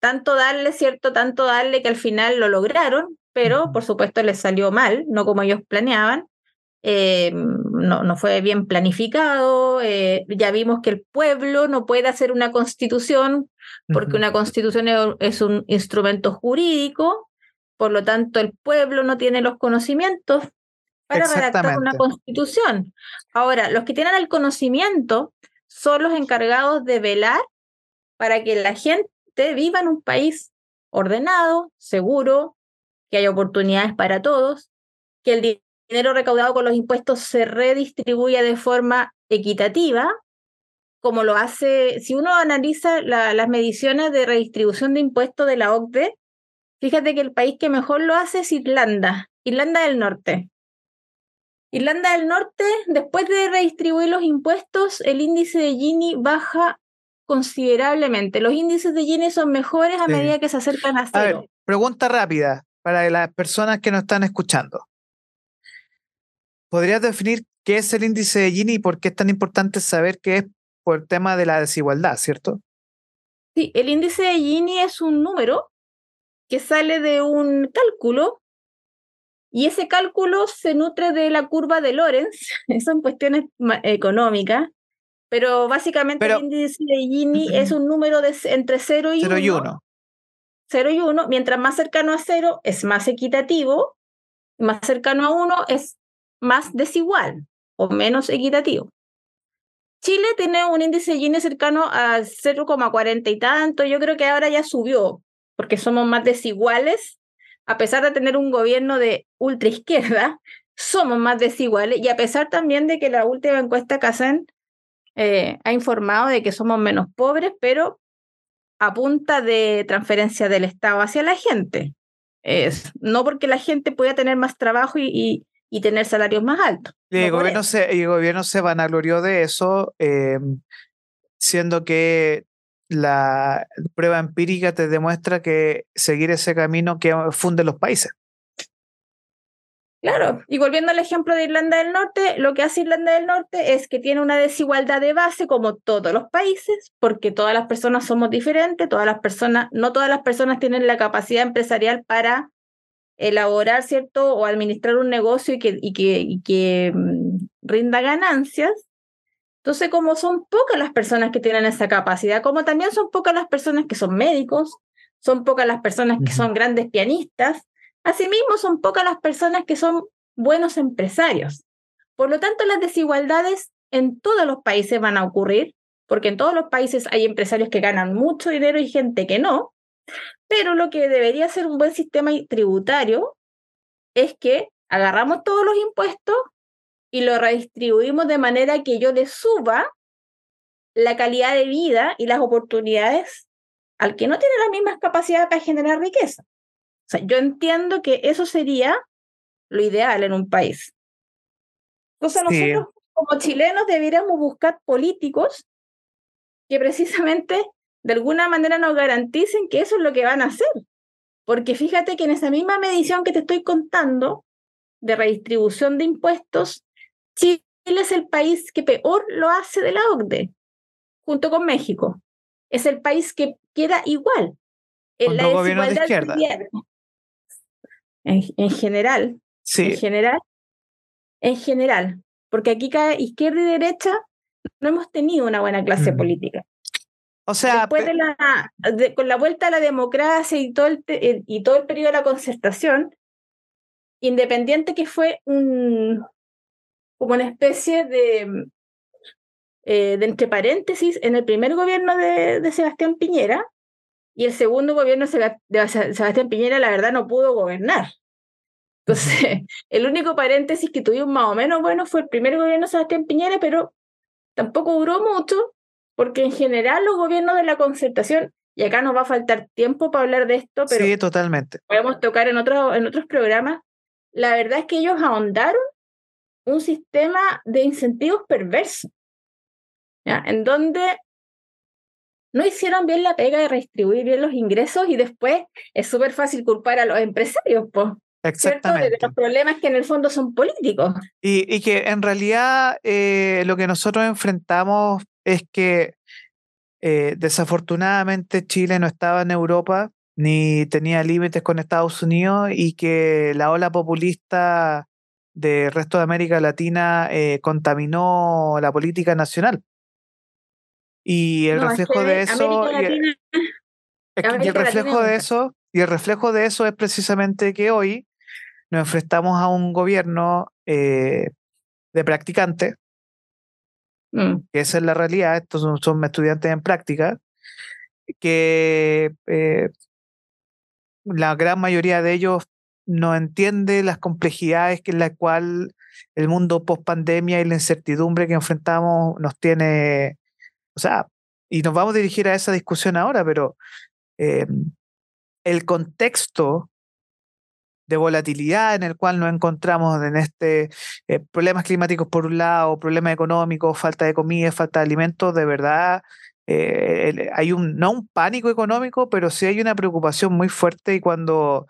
tanto darle, ¿cierto? Tanto darle que al final lo lograron, pero por supuesto les salió mal, no como ellos planeaban. Eh, no, no fue bien planificado. Eh, ya vimos que el pueblo no puede hacer una constitución porque una constitución es un instrumento jurídico, por lo tanto el pueblo no tiene los conocimientos para redactar una constitución. Ahora, los que tienen el conocimiento son los encargados de velar para que la gente viva en un país ordenado, seguro, que haya oportunidades para todos, que el dinero recaudado con los impuestos se redistribuya de forma equitativa, como lo hace, si uno analiza las mediciones de redistribución de impuestos de la OCDE, fíjate que el país que mejor lo hace es Irlanda, Irlanda del Norte. Irlanda del Norte, después de redistribuir los impuestos, el índice de Gini baja considerablemente. Los índices de Gini son mejores a medida que se acercan a cero. pregunta rápida para las personas que nos están escuchando. ¿Podrías definir qué es el índice de Gini y por qué es tan importante saber qué es por el tema de la desigualdad, cierto? Sí, el índice de Gini es un número que sale de un cálculo y ese cálculo se nutre de la curva de Lorenz, son cuestiones económicas, pero básicamente el índice de Gini es un número de entre 0 y 1. 0 y 1, mientras más cercano a 0 es más equitativo, más cercano a 1 es más desigual o menos equitativo. Chile tiene un índice de Gini cercano a 0,40 y tanto, yo creo que ahora ya subió, porque somos más desiguales a pesar de tener un gobierno de ultraizquierda, somos más desiguales y a pesar también de que la última encuesta CACEN eh, ha informado de que somos menos pobres, pero a punta de transferencia del Estado hacia la gente. Es, no porque la gente pueda tener más trabajo y, y, tener salarios más altos. Y el, gobierno se, el gobierno se vanaglorió de eso, em, siendo que la prueba empírica te demuestra que seguir ese camino que funde los países. Claro, y volviendo al ejemplo de Irlanda del Norte, lo que hace Irlanda del Norte es que tiene una desigualdad de base como todos los países, porque todas las personas somos diferentes, todas las personas, no todas las personas tienen la capacidad empresarial para elaborar, ¿cierto? O administrar un negocio y que, y que, y que mm, rinda ganancias. Entonces, como son pocas las personas que tienen esa capacidad, como también son pocas las personas que son médicos, son pocas las personas que son grandes pianistas, asimismo son pocas las personas que son buenos empresarios. Por lo tanto, las desigualdades en todos los países van a ocurrir, porque en todos los países hay empresarios que ganan mucho dinero y gente que no, pero lo que debería ser un buen sistema tributario es que agarramos todos los impuestos y lo redistribuimos de manera que yo le suba la calidad de vida y las oportunidades al que no tiene las mismas capacidades para generar riqueza. O sea, yo entiendo que eso sería lo ideal en un país. Entonces nosotros como chilenos deberíamos buscar políticos que precisamente de alguna manera nos garanticen que eso es lo que van a hacer. Porque fíjate que en esa misma medición que te estoy contando de redistribución de impuestos, Chile es el país que peor lo hace de la OCDE, junto con México. Es el país que queda igual. En la desigualdad de izquierda. En, general. Sí. En general. En general. Porque aquí cada izquierda y derecha no hemos tenido una buena clase política. O sea, Después de la, con la vuelta a la democracia y todo el, y todo el periodo de la concertación, independiente que fue un, como una especie de, eh, de entre paréntesis en el primer gobierno de, de, Sebastián Piñera y el segundo gobierno de Sebastián Piñera, la verdad, no pudo gobernar. Entonces, el único paréntesis que tuvimos más o menos bueno fue el primer gobierno de Sebastián Piñera, pero tampoco duró mucho porque en general los gobiernos de la concertación, y acá nos va a faltar tiempo para hablar de esto, pero sí, totalmente. podemos tocar en, otro, en otros programas, la verdad es que ellos ahondaron un sistema de incentivos perverso, ¿ya? en donde no hicieron bien la pega de redistribuir bien los ingresos y después es súper fácil culpar a los empresarios, pues. Exactamente. los problemas que en el fondo son políticos. Y, y que en realidad eh, lo que nosotros enfrentamos es que eh, desafortunadamente Chile no estaba en Europa ni tenía límites con Estados Unidos y que la ola populista del resto de América Latina eh, contaminó la política nacional. Y el reflejo de eso... y el reflejo de eso, y el reflejo de eso es precisamente que hoy nos enfrentamos a un gobierno eh, de practicantes Mm. esa es la realidad, estos son, estudiantes en práctica, que eh, la gran mayoría de ellos no entiende las complejidades en la cual el mundo post pandemia y la incertidumbre que enfrentamos nos tiene, o sea, y nos vamos a dirigir a esa discusión ahora, pero eh, el contexto de volatilidad en el cual nos encontramos en este eh, problemas climáticos por un lado, problemas económicos, falta de comida, falta de alimentos, de verdad eh, hay un, no un pánico económico, pero sí hay una preocupación muy fuerte y cuando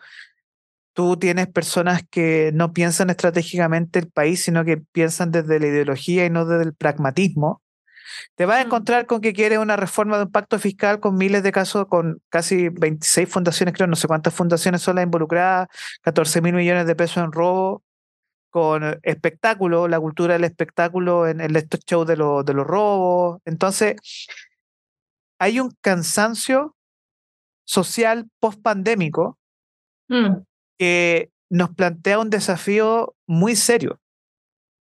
tú tienes personas que no piensan estratégicamente el país, sino que piensan desde la ideología y no desde el pragmatismo, te vas a encontrar con que quieres una reforma de un pacto fiscal con miles de casos, con casi 26 fundaciones, creo, no sé cuántas fundaciones son las involucradas, 14 mil millones de pesos en robo, con espectáculo, la cultura del espectáculo en, estos shows de, de los robos. Entonces, hay un cansancio social post-pandémico mm. que nos plantea un desafío muy serio,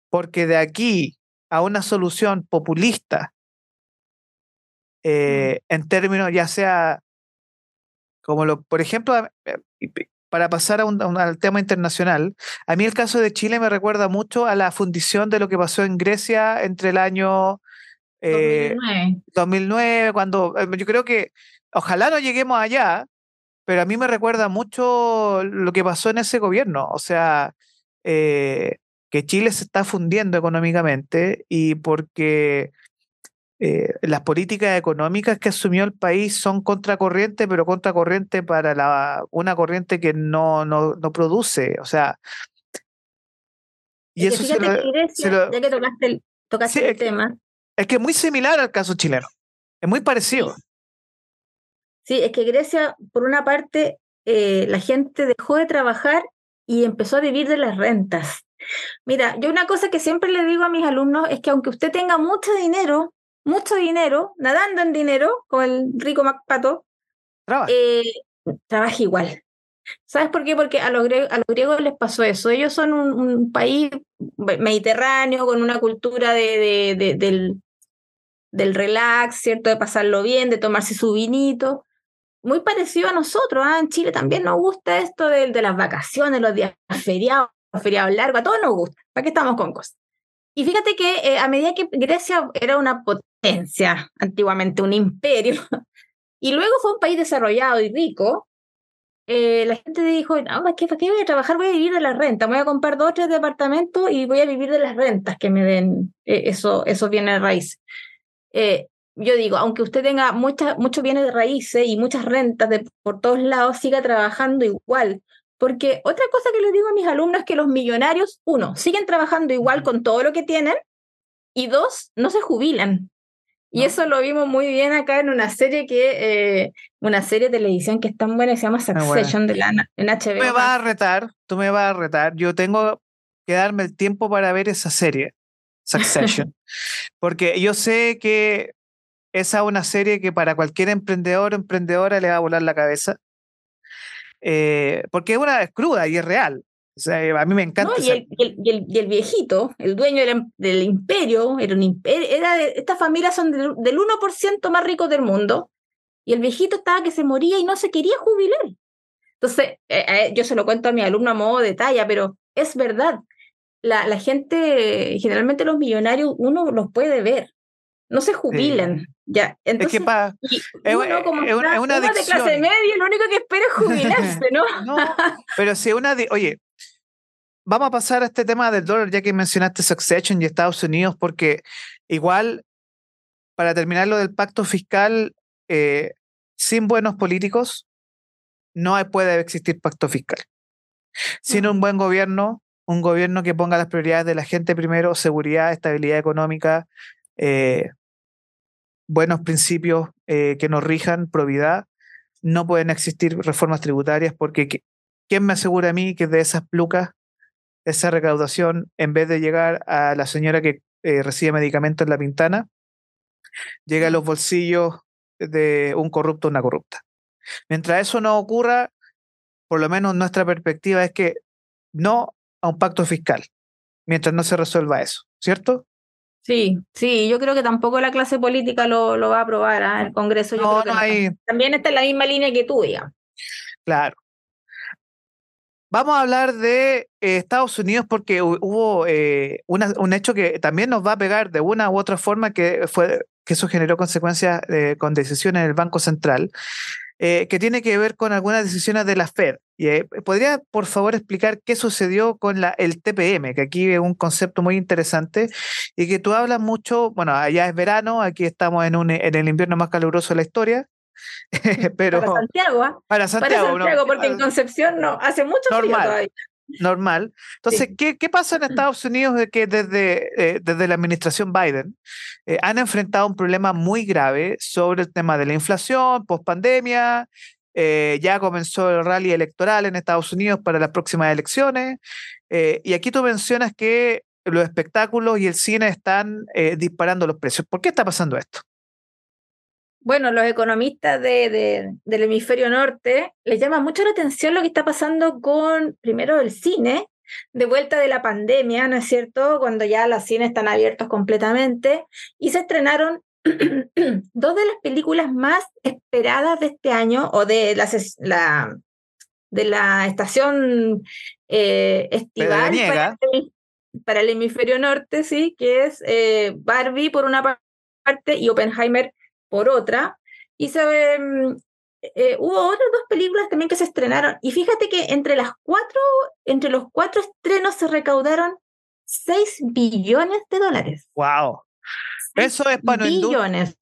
porque de aquí a una solución populista eh, en términos ya sea como lo, por ejemplo, eh, para pasar a un, al tema internacional, a mí el caso de Chile me recuerda mucho a la fundición de lo que pasó en Grecia entre el año 2009. Eh, cuando yo creo que ojalá no lleguemos allá, pero a mí me recuerda mucho lo que pasó en ese gobierno. O sea, que Chile se está fundiendo económicamente y porque eh, las políticas económicas que asumió el país son contracorriente, pero contracorriente para la, una corriente que no, no, no produce. O sea, Y eso ya que tocaste el, tema. Es que es muy similar al caso chileno. Es muy parecido. Sí, es que Grecia, por una parte, eh, la gente dejó de trabajar y empezó a vivir de las rentas. Mira, yo una cosa que siempre le digo a mis alumnos es que aunque usted tenga mucho dinero, mucho dinero, nadando en dinero, como el rico MacPato, eh, trabaja igual. ¿Sabes por qué? Porque a los, griegos, a los griegos les pasó eso. Ellos son un, país mediterráneo con una cultura de, de, del, del relax, ¿cierto? De pasarlo bien, de tomarse su vinito. Muy parecido a nosotros. ¿ah? En Chile también nos gusta esto de, de las vacaciones, los días feriados, los feriados largos. A todos nos gusta. ¿Para qué estamos con cosas? Y fíjate que eh, a medida que Grecia era una potencia, antiguamente un imperio, y luego fue un país desarrollado y rico, eh, la gente dijo, no, ¿para qué, ¿para qué voy a trabajar? Voy a vivir de la renta, voy a comprar dos o tres departamentos y voy a vivir de las rentas que me den eh, eso, esos bienes de raíz. Eh, yo digo, aunque usted tenga muchos bienes de raíces y muchas rentas de, por todos lados, siga trabajando igual. Porque otra cosa que les digo a mis alumnos es que los millonarios, uno, siguen trabajando igual con todo lo que tienen y dos, no se jubilan. Y eso lo vimos muy bien acá en una serie que, eh, una serie de televisión que es tan buena, se llama Succession de la, en HBO. Tú me vas a retar, tú me vas a retar. Yo tengo que darme el tiempo para ver esa serie, Succession. Porque yo sé que esa es una serie que para cualquier emprendedor o emprendedora le va a volar la cabeza. Eh, porque es una es cruda y es real. O sea, a mí me encanta. y, el, y, el, viejito, el dueño del, imperio, era un imperio, era estas familias son del, 1% más ricos del mundo, y el viejito estaba que se moría y no se quería jubilar. Entonces, eh, eh, yo se lo cuento a mi alumno a modo de talla, pero es verdad. La, la gente, generalmente los millonarios, uno los puede ver, no se jubilan. Ya, entonces, es que uno, como es, una, de clase media, lo único que espera es jubilarse, ¿no? no pero si una de, oye, vamos a pasar a este tema del dólar, ya que mencionaste Succession y Estados Unidos, porque igual, para terminar lo del pacto fiscal, eh, sin buenos políticos, no puede existir pacto fiscal. Sin un buen gobierno, un gobierno que ponga las prioridades de la gente primero, seguridad, estabilidad económica, eh, buenos principios eh, que nos rijan, probidad, no pueden existir reformas tributarias porque ¿quién me asegura a mí que de esas plucas esa recaudación, en vez de llegar a la señora que eh, recibe medicamentos en la pintana, llega a los bolsillos de un corrupto o una corrupta. Mientras eso no ocurra, por lo menos nuestra perspectiva es que no a un pacto fiscal, mientras no se resuelva eso, ¿cierto? Sí, sí, yo creo que tampoco la clase política lo, lo va a aprobar, ¿ah? el Congreso. Yo no, También está en la misma línea que tú, digamos. Claro. Vamos a hablar de eh, Estados Unidos porque hubo eh, un hecho que también nos va a pegar de una u otra forma, que fue que eso generó consecuencias eh, con decisiones del Banco Central, que tiene que ver con algunas decisiones de la Fed. ¿Podría, por favor, explicar qué sucedió con la, el TPM, que aquí es un concepto muy interesante y que tú hablas mucho, bueno, allá es verano, aquí estamos en, un, en el invierno más caluroso de la historia, pero para Santiago, ¿ah? para Santiago, porque en Concepción no, hace mucho normal, Normal. Entonces, ¿qué, ¿qué, pasa en Estados Unidos de que desde, eh, desde la administración Biden eh, han enfrentado un problema muy grave sobre el tema de la inflación, post pandemia? Eh, ya comenzó el rally electoral en Estados Unidos para las próximas elecciones. y aquí tú mencionas que los espectáculos y el cine están disparando los precios. ¿Por qué está pasando esto? Bueno, los economistas de, del hemisferio norte les llama mucho la atención lo que está pasando con, primero, el cine, de vuelta de la pandemia, ¿no es cierto? Cuando ya los cines están abiertos completamente y se estrenaron dos de las películas más esperadas de este año o de la, la de la estación eh, estival para el, hemisferio norte, sí, que es eh, Barbie por una parte y Oppenheimer por otra, y se, mm, eh, hubo otras dos películas también que se estrenaron. Y fíjate que entre las cuatro, entre los cuatro estrenos se recaudaron 6 billones de dólares. ¡Wow! Eso es para billones.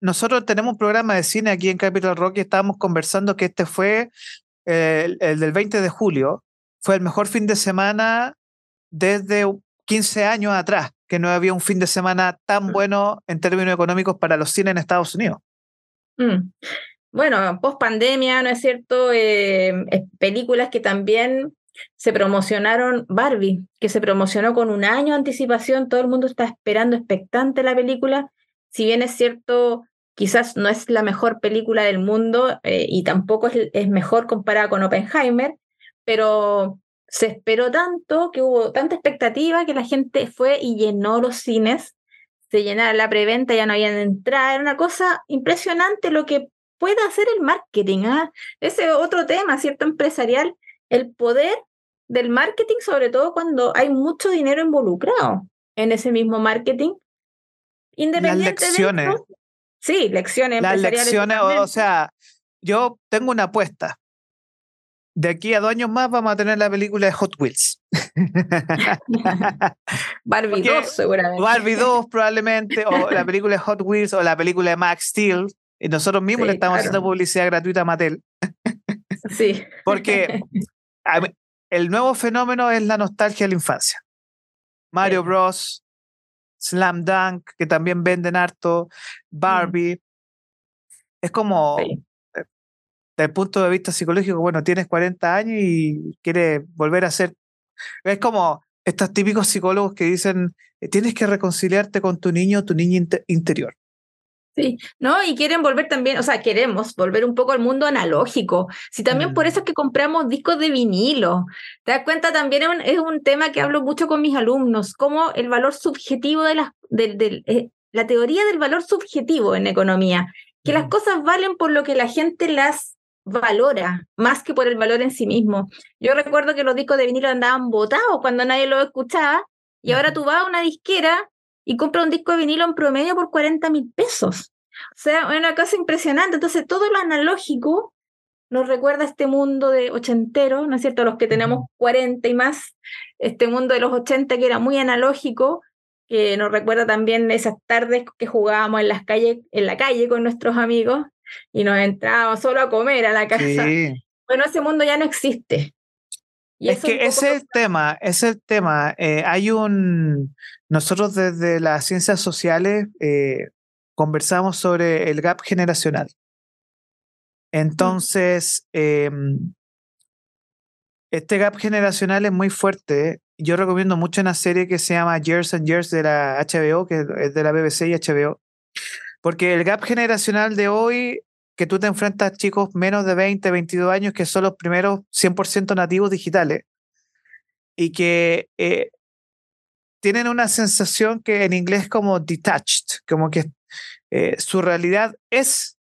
nosotros tenemos un programa de cine aquí en Capital Rock y estábamos conversando que este fue el, el, del 20 de julio. Fue el mejor fin de semana desde 15 años atrás, que no había un fin de semana tan mm. bueno en términos económicos para los cines en Estados Unidos. Mm. Bueno, post pandemia, ¿no es cierto? Eh, películas que también se promocionaron Barbie, que se promocionó con un año de anticipación, todo el mundo está esperando expectante la película, si bien es cierto, quizás no es la mejor película del mundo eh, y tampoco es, es, mejor comparada con Oppenheimer, pero se esperó tanto, que hubo tanta expectativa que la gente fue y llenó los cines, se llenaba la preventa, ya no habían entrada, era una cosa impresionante lo que puede hacer el marketing. ¿ah? Ese otro tema, ¿cierto? Empresarial, el poder del marketing, sobre todo cuando hay mucho dinero involucrado en ese mismo marketing. Independiente Las lecciones. sí, lecciones. Las lecciones, o sea, yo tengo una apuesta. De aquí a dos años más vamos a tener la película de Hot Wheels. Barbie 2, seguramente. Barbie 2, probablemente, o la película de Hot Wheels, o la película de Max Steel. Y nosotros mismos le estamos haciendo publicidad gratuita a Mattel. sí. Porque el nuevo fenómeno es la nostalgia de la infancia. Mario Bros, Slam Dunk, que también venden harto, Barbie. Es como, eh, desde el punto de vista psicológico, bueno, tienes 40 años y quieres volver a ser. Es como estos típicos psicólogos que dicen, eh, tienes que reconciliarte con tu niño, tu niña interior. Sí, ¿no? Y quieren volver también, o sea, queremos volver un poco al mundo analógico. Si también por mm. eso es que compramos discos de vinilo. ¿Te das cuenta? También es un, tema que hablo mucho con mis alumnos, como el valor subjetivo de las, de, eh, la teoría del valor subjetivo en economía, que las cosas valen por lo que la gente las valora, más que por el valor en sí mismo. Yo recuerdo que los discos de vinilo andaban botados cuando nadie los escuchaba, y ahora tú vas a una disquera y compra un disco de vinilo en promedio por 40 mil pesos. O sea, es una cosa impresionante. Entonces, todo lo analógico nos recuerda a este mundo de ochentero, ¿no es cierto? Los que tenemos 40 y más, este mundo de los 80 que era muy analógico, que nos recuerda también esas tardes que jugábamos en las calles, en la calle con nuestros amigos y nos entrábamos solo a comer a la casa. Bueno, ese mundo ya no existe. Y es que ese es el tema, es el tema. Eh, hay un, nosotros desde las ciencias sociales eh, conversamos sobre el gap generacional. Entonces, em, este gap generacional es muy fuerte. Yo recomiendo mucho una serie que se llama Years and Years de la HBO, que es de la BBC y HBO, porque el gap generacional de hoy que tú te enfrentas a chicos menos de 20, 22 años que son los primeros 100% nativos digitales y que eh, tienen una sensación que en inglés como detached, como que eh, su realidad es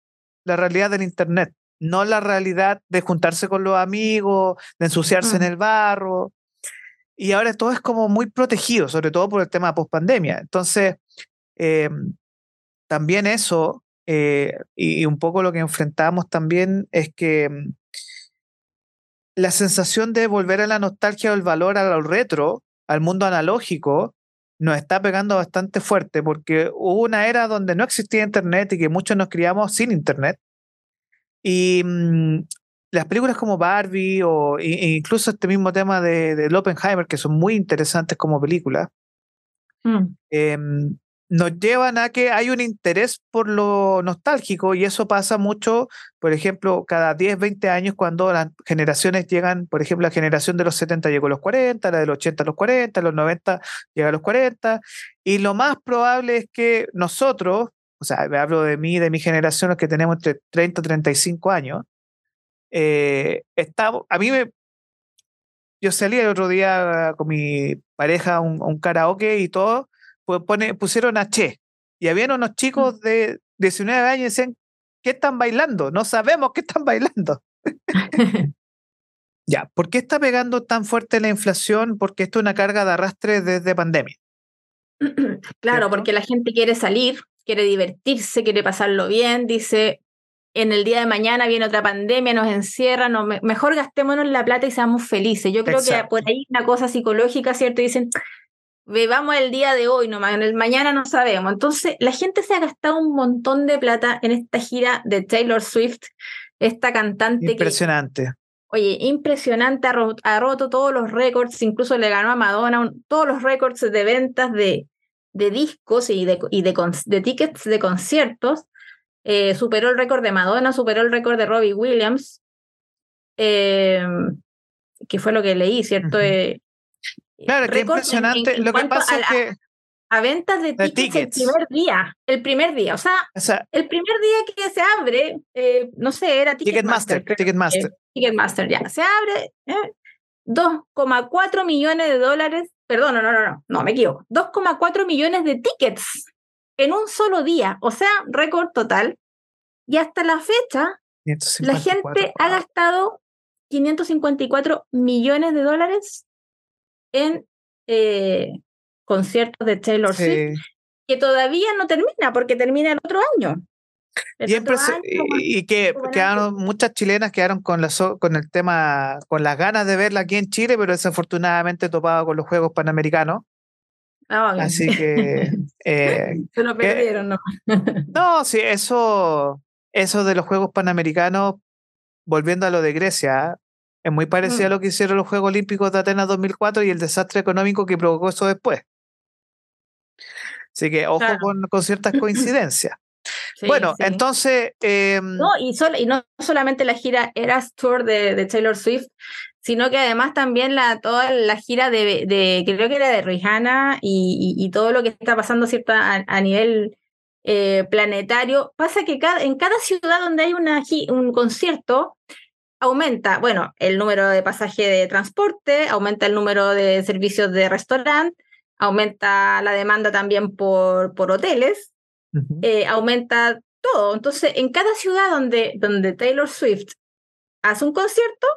la realidad del Internet, no la realidad de juntarse con los amigos, de ensuciarse en mm. el barro. Y ahora todo es como muy protegido, sobre todo por el tema de pospandemia. Entonces, em, también eso eh, y, un poco lo que enfrentamos también es que mm, la sensación de volver a la nostalgia o el valor a lo retro, al mundo analógico, nos está pegando bastante fuerte porque hubo una era donde no existía Internet y que muchos nos criamos sin Internet. Y mm, las películas como Barbie o incluso este mismo tema de, de Oppenheimer, que son muy interesantes como películas, mm. em, nos llevan a que hay un interés por lo nostálgico y eso pasa mucho, por ejemplo, cada 10, 20 años cuando las generaciones llegan, por ejemplo, la generación de los 70 llegó a los 40, la de los 80 a los 40, los 90 llega a los 40 y lo más probable es que nosotros, o sea, hablo de mí, de mi generación, los que tenemos entre 30 y 35 años, eh, estamos, a mí me, yo salí el otro día con mi pareja a un, un karaoke y todo, pone, pusieron a Che. Y habían unos chicos mm. de 19 años y decían, ¿qué están bailando? No sabemos qué están bailando. ya, ¿por qué está pegando tan fuerte la inflación? Porque esto es una carga de arrastre desde pandemia. Claro, porque la gente quiere salir, quiere divertirse, quiere pasarlo bien, dice, en el día de mañana viene otra pandemia, nos encierra, no, mejor gastémonos la plata y seamos felices. Yo creo que por ahí una cosa psicológica, ¿cierto? Dicen, vamos el día de hoy el mañana no sabemos. Entonces, la gente se ha gastado un montón de plata en esta gira de Taylor Swift, esta cantante. Impresionante. Oye, impresionante, ha, roto todos los récords, incluso le ganó a Madonna todos los récords de ventas de, de discos y, de, y de, de, tickets de conciertos. Eh, superó el récord de Madonna, superó el récord de Robbie Williams, eh, que fue lo que leí, ¿cierto? Eh, claro, qué impresionante. lo que pasa es que a ventas de, tickets, el primer día. El primer día. O sea, el primer día que se abre, eh, no sé, era Ticketmaster. Ticketmaster. Ticketmaster, ya. Se abre 2,4 millones de dólares. Perdón, no, no, no, no, no, me equivoco. 2,4 millones de tickets en un solo día. O sea, récord total. Y hasta la fecha, la gente ha gastado 554 millones de dólares en eh, conciertos de Taylor Swift, que todavía no termina, porque termina el otro año. y, que quedaron, muchas chilenas quedaron con, la, con el tema, con las ganas de verla aquí en Chile, pero desafortunadamente topado con los Juegos Panamericanos. Ah, Así que... Eh, Se lo perdieron, ¿no? no, sí, eso, eso de los Juegos Panamericanos, volviendo a lo de Grecia, es muy parecido a mm. lo que hicieron los Juegos Olímpicos de Atenas 2004 y el desastre económico que provocó eso después. Así que ojo con, ciertas coincidencias. bueno, entonces... Em, no, y, y no solamente la gira Eras Tour de, Taylor Swift, sino que además también la, toda la gira de, de creo que era de Rihanna y, todo lo que está pasando ¿cierto? A, nivel eh, planetario. Pasa que cada, en cada ciudad donde hay una, un concierto, aumenta, bueno, el número de pasaje de transporte, aumenta el número de servicios de restaurante, aumenta la demanda también por, por hoteles, eh, aumenta todo. Entonces, en cada ciudad donde, donde Taylor Swift hace un concierto,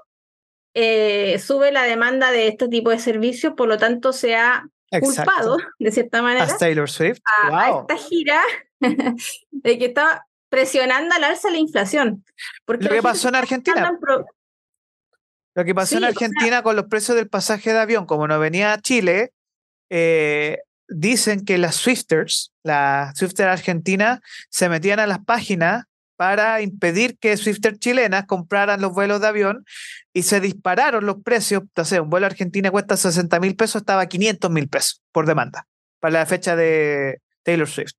eh, sube la demanda de este tipo de servicios, por lo tanto se ha culpado, de cierta manera, a Taylor Swift a, esta gira de que está presionando al alza la inflación. Porque lo que pasó en Argentina. Lo que pasó en Argentina con los precios del pasaje de avión, como no venía a Chile, eh, dicen que las Swifters, las Swifters argentinas, se metían a las páginas para impedir que Swifters chilenas compraran los vuelos de avión y se dispararon los precios. Entonces, un vuelo a Argentina cuesta 60 mil pesos, estaba a 500 mil pesos por demanda para la fecha de Taylor Swift.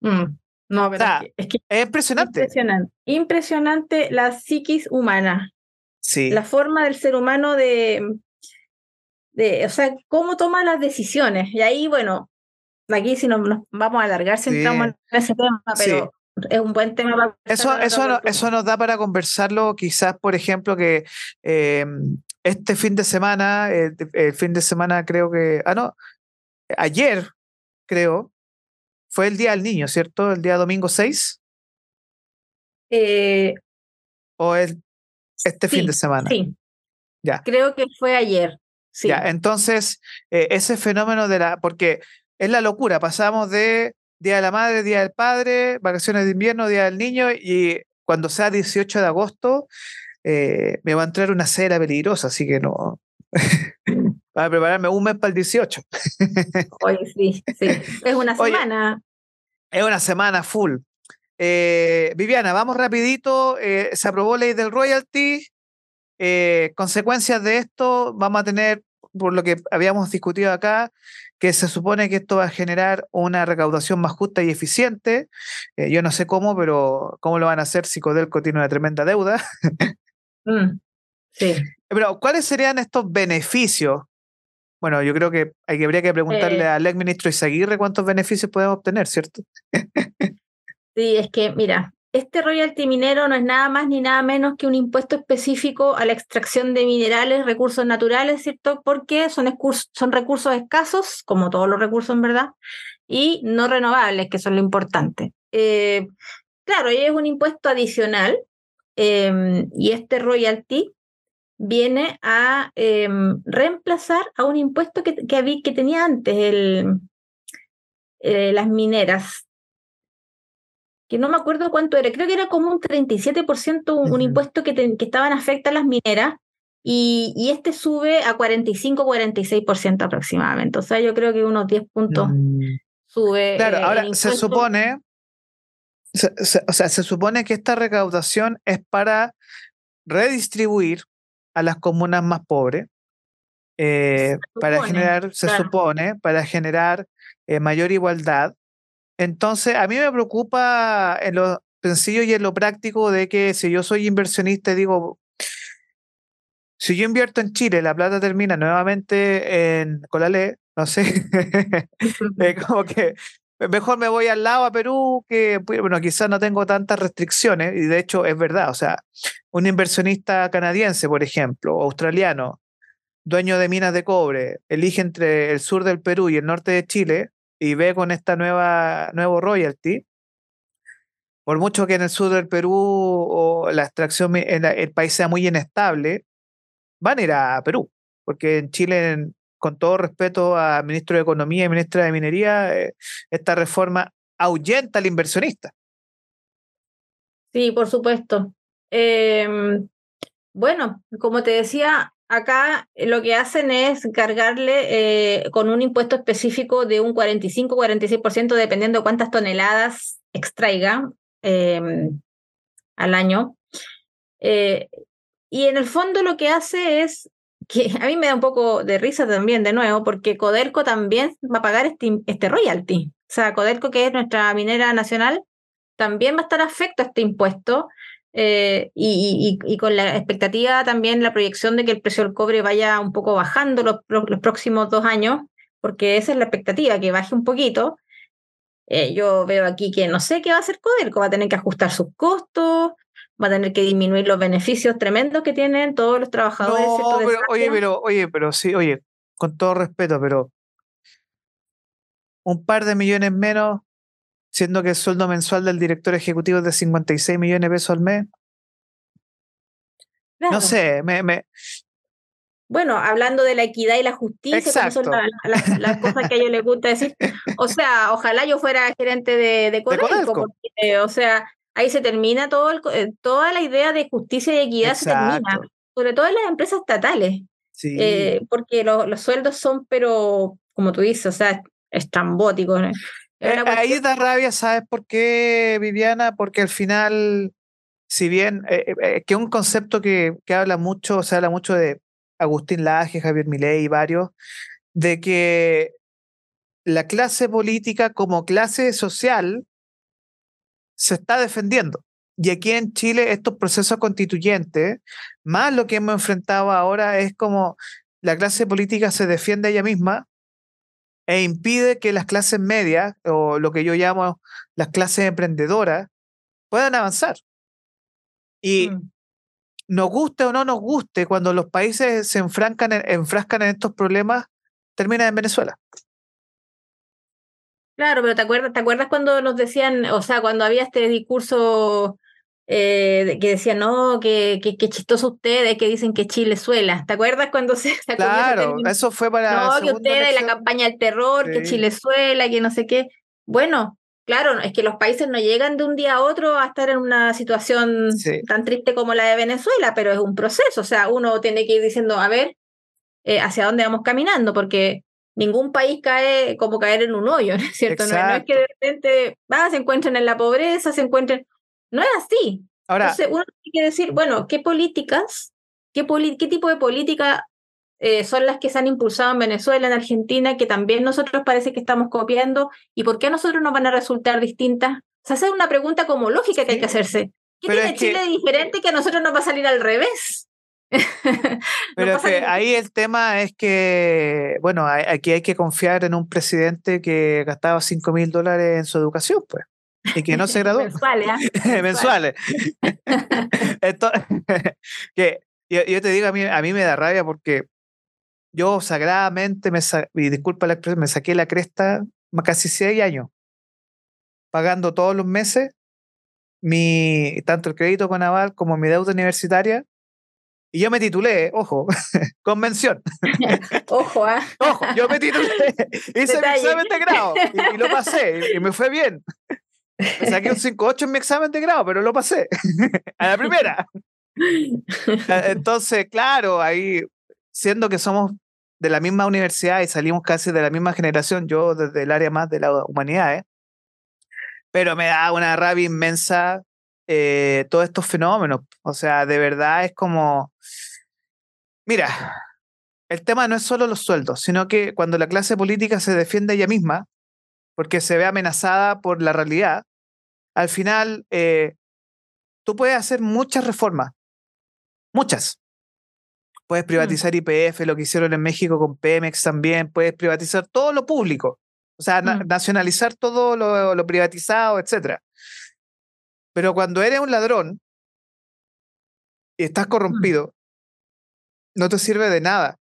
Mm, no, pero es, que, es, impresionante. impresionante. Impresionante la psiquis humana. Sí. La forma del ser humano de, de, o sea, cómo toma las decisiones. Y ahí, bueno, aquí si nos, vamos a alargar si entramos en ese tema, pero es un buen tema para eso eso, eso nos da para conversarlo quizás por ejemplo que eh, este fin de semana el, fin de semana creo que ah no ayer creo fue el día del niño cierto el día domingo 6 eh, o el este fin de semana sí. Ya. Creo que fue ayer ya, entonces, eh, ese fenómeno de la, porque es la locura, pasamos de Día de la Madre, Día del Padre, vacaciones de invierno, Día del Niño, y cuando sea 18 de agosto, eh, me va a entrar una cera peligrosa, así que no. Para prepararme un mes para el 18. Oye, sí, sí. Es una semana. es una semana full. Eh, Viviana, vamos rapidito. se aprobó ley del royalty. Eh, consecuencias de esto vamos a tener, por lo que habíamos discutido acá, que se supone que esto va a generar una recaudación más justa y eficiente. Eh, yo no sé cómo, pero cómo lo van a hacer si Codelco tiene una tremenda deuda. Mm, sí. Pero, ¿cuáles serían estos beneficios? Bueno, yo creo que, hay, que habría que preguntarle eh. al ex ministro Izaguirre cuántos beneficios podemos obtener, ¿cierto? sí, es que, mira, este royalty minero no es nada más ni nada menos que un impuesto específico a la extracción de minerales, recursos naturales, ¿cierto? Porque son, son recursos escasos, como todos los recursos en verdad, y no renovables, que son lo importante. Eh, claro, es un impuesto adicional, em, y este royalty viene a em, reemplazar a un impuesto que, que, que tenía antes el, eh, las mineras, que no me acuerdo cuánto era, creo que era como un 37% un, un impuesto que, que estaban afecta a las mineras y, y, este sube a 45-46% aproximadamente. O sea, yo creo que unos 10 puntos mm. sube. Claro, eh, ahora se supone, o sea, se supone que esta recaudación es para redistribuir a las comunas más pobres eh, para generar, se supone, para generar eh, mayor igualdad. Entonces, a mí me preocupa en lo sencillo y en lo práctico de que si yo soy inversionista, digo, si yo invierto en Chile, la plata termina nuevamente en Colalé, no sé, como que mejor me voy al lado a Perú, que bueno, quizás no tengo tantas restricciones, y de hecho es verdad, o sea, un inversionista canadiense, por ejemplo, australiano, dueño de minas de cobre, elige entre el sur del Perú y el norte de Chile y ve con esta nueva nuevo royalty, por mucho que en el sur del Perú o la extracción en el país sea muy inestable, van a ir a Perú, porque en Chile, con todo respeto al ministro de Economía y ministra de Minería, eh, esta reforma ahuyenta al inversionista. Sí, por supuesto. Em, bueno, como te decía, acá lo que hacen es cargarle eh, con un impuesto específico de un 45-46%, dependiendo de cuántas toneladas extraiga em, al año. Eh, y en el fondo lo que hace es que a mí me da un poco de risa también, de nuevo, porque Codelco también va a pagar este, este royalty. O sea, Codelco, que es nuestra minera nacional, también va a estar afecto a este impuesto. Eh, y, con la expectativa también, la proyección de que el precio del cobre vaya un poco bajando los, los, próximos dos años, porque esa es la expectativa, que baje un poquito. Eh, yo veo aquí que no sé qué va a hacer Codelco, va a tener que ajustar sus costos, va a tener que disminuir los beneficios tremendos que tienen todos los trabajadores. oye, pero, oye, pero sí, oye, con todo respeto, pero un par de millones menos siendo que el sueldo mensual del director ejecutivo es de 56 millones de pesos al mes. No sé, me, Bueno, hablando de la equidad y la justicia, son las, cosas que a ellos les gusta decir. O sea, ojalá yo fuera gerente de, de porque, o sea, ahí se termina todo eh, toda la idea de justicia y equidad se termina, sobre todo en las empresas estatales, eh, porque los sueldos son, pero como tú dices, o sea, estrambóticos. Eh, ahí da rabia, ¿sabes por qué, Viviana? Porque al final, si bien, eh, eh, que es un concepto que, que, habla mucho, se habla mucho de Agustín Laje, Javier Milei y varios, de que la clase política como clase social se está defendiendo. Y aquí en Chile estos procesos constituyentes, más lo que hemos enfrentado ahora es como la clase política se defiende a ella misma e impide que las clases medias, o lo que yo llamo las clases emprendedoras, puedan avanzar. Y mm. nos guste o no nos guste, cuando los países se enfrascan en, enfrascan en estos problemas, termina en Venezuela. Claro, pero ¿te acuerdas, ¿te acuerdas cuando nos decían, o sea, cuando había este discurso eh, que decían, no, que, que, chistoso ustedes que dicen que Chile suela. ¿Te acuerdas cuando se sacó Claro, eso fue para. No, que ustedes, la campaña del terror, que Chile suela, que no sé qué. Bueno, claro, es que los países no llegan de un día a otro a estar en una situación tan triste como la de Venezuela, pero es un proceso. O sea, uno tiene que ir diciendo, a ver, eh, hacia dónde vamos caminando, porque ningún país cae como caer en un hoyo, ¿no es cierto? No, es que de repente va, se encuentren en la pobreza, se encuentren no es así. Ahora, Entonces, uno tiene que decir, bueno, ¿qué políticas, qué, qué tipo de política eh, son las que se han impulsado en Venezuela, en Argentina, que también nosotros parece que estamos copiando, y por qué a nosotros nos van a resultar distintas? O sea, esa es una pregunta como lógica que hay que hacerse. ¿Qué tiene Chile diferente que a nosotros nos va a salir al revés? Pero que ahí el tema es que, bueno, aquí hay que confiar en un presidente que gastaba 5 mil dólares en su educación, pues y que no se graduó. Mensuales. ¿eh? Mensuales. que yo, te digo, a mí, a mí me da rabia porque yo sagradamente, me y disculpa la expresión, me saqué la cresta casi seis años, pagando todos los meses mi, tanto el crédito con Aval como mi deuda universitaria. Y yo me titulé, ojo, convención. ojo, ¿ah? Ojo, yo me titulé, hice mi examen de grado y, y, lo pasé y, me fue bien. Me saqué un 5.8 en mi examen de grado, pero lo pasé a la primera. Entonces, claro, ahí, siendo que somos de la misma universidad y salimos casi de la misma generación, yo desde el área más de la humanidad, pero me da una rabia inmensa eh, todos estos fenómenos. O sea, de verdad es como Mira, el tema no es solo los sueldos, sino que cuando la clase política se defiende ella misma, porque se ve amenazada por la realidad, al final eh, tú puedes hacer muchas reformas, muchas. Puedes mm. privatizar IPF, lo que hicieron en México con Pemex también, puedes privatizar todo lo público, o sea, mm. nacionalizar todo lo, privatizado, etc. Pero cuando eres un ladrón y estás mm. corrompido, no te sirve de nada.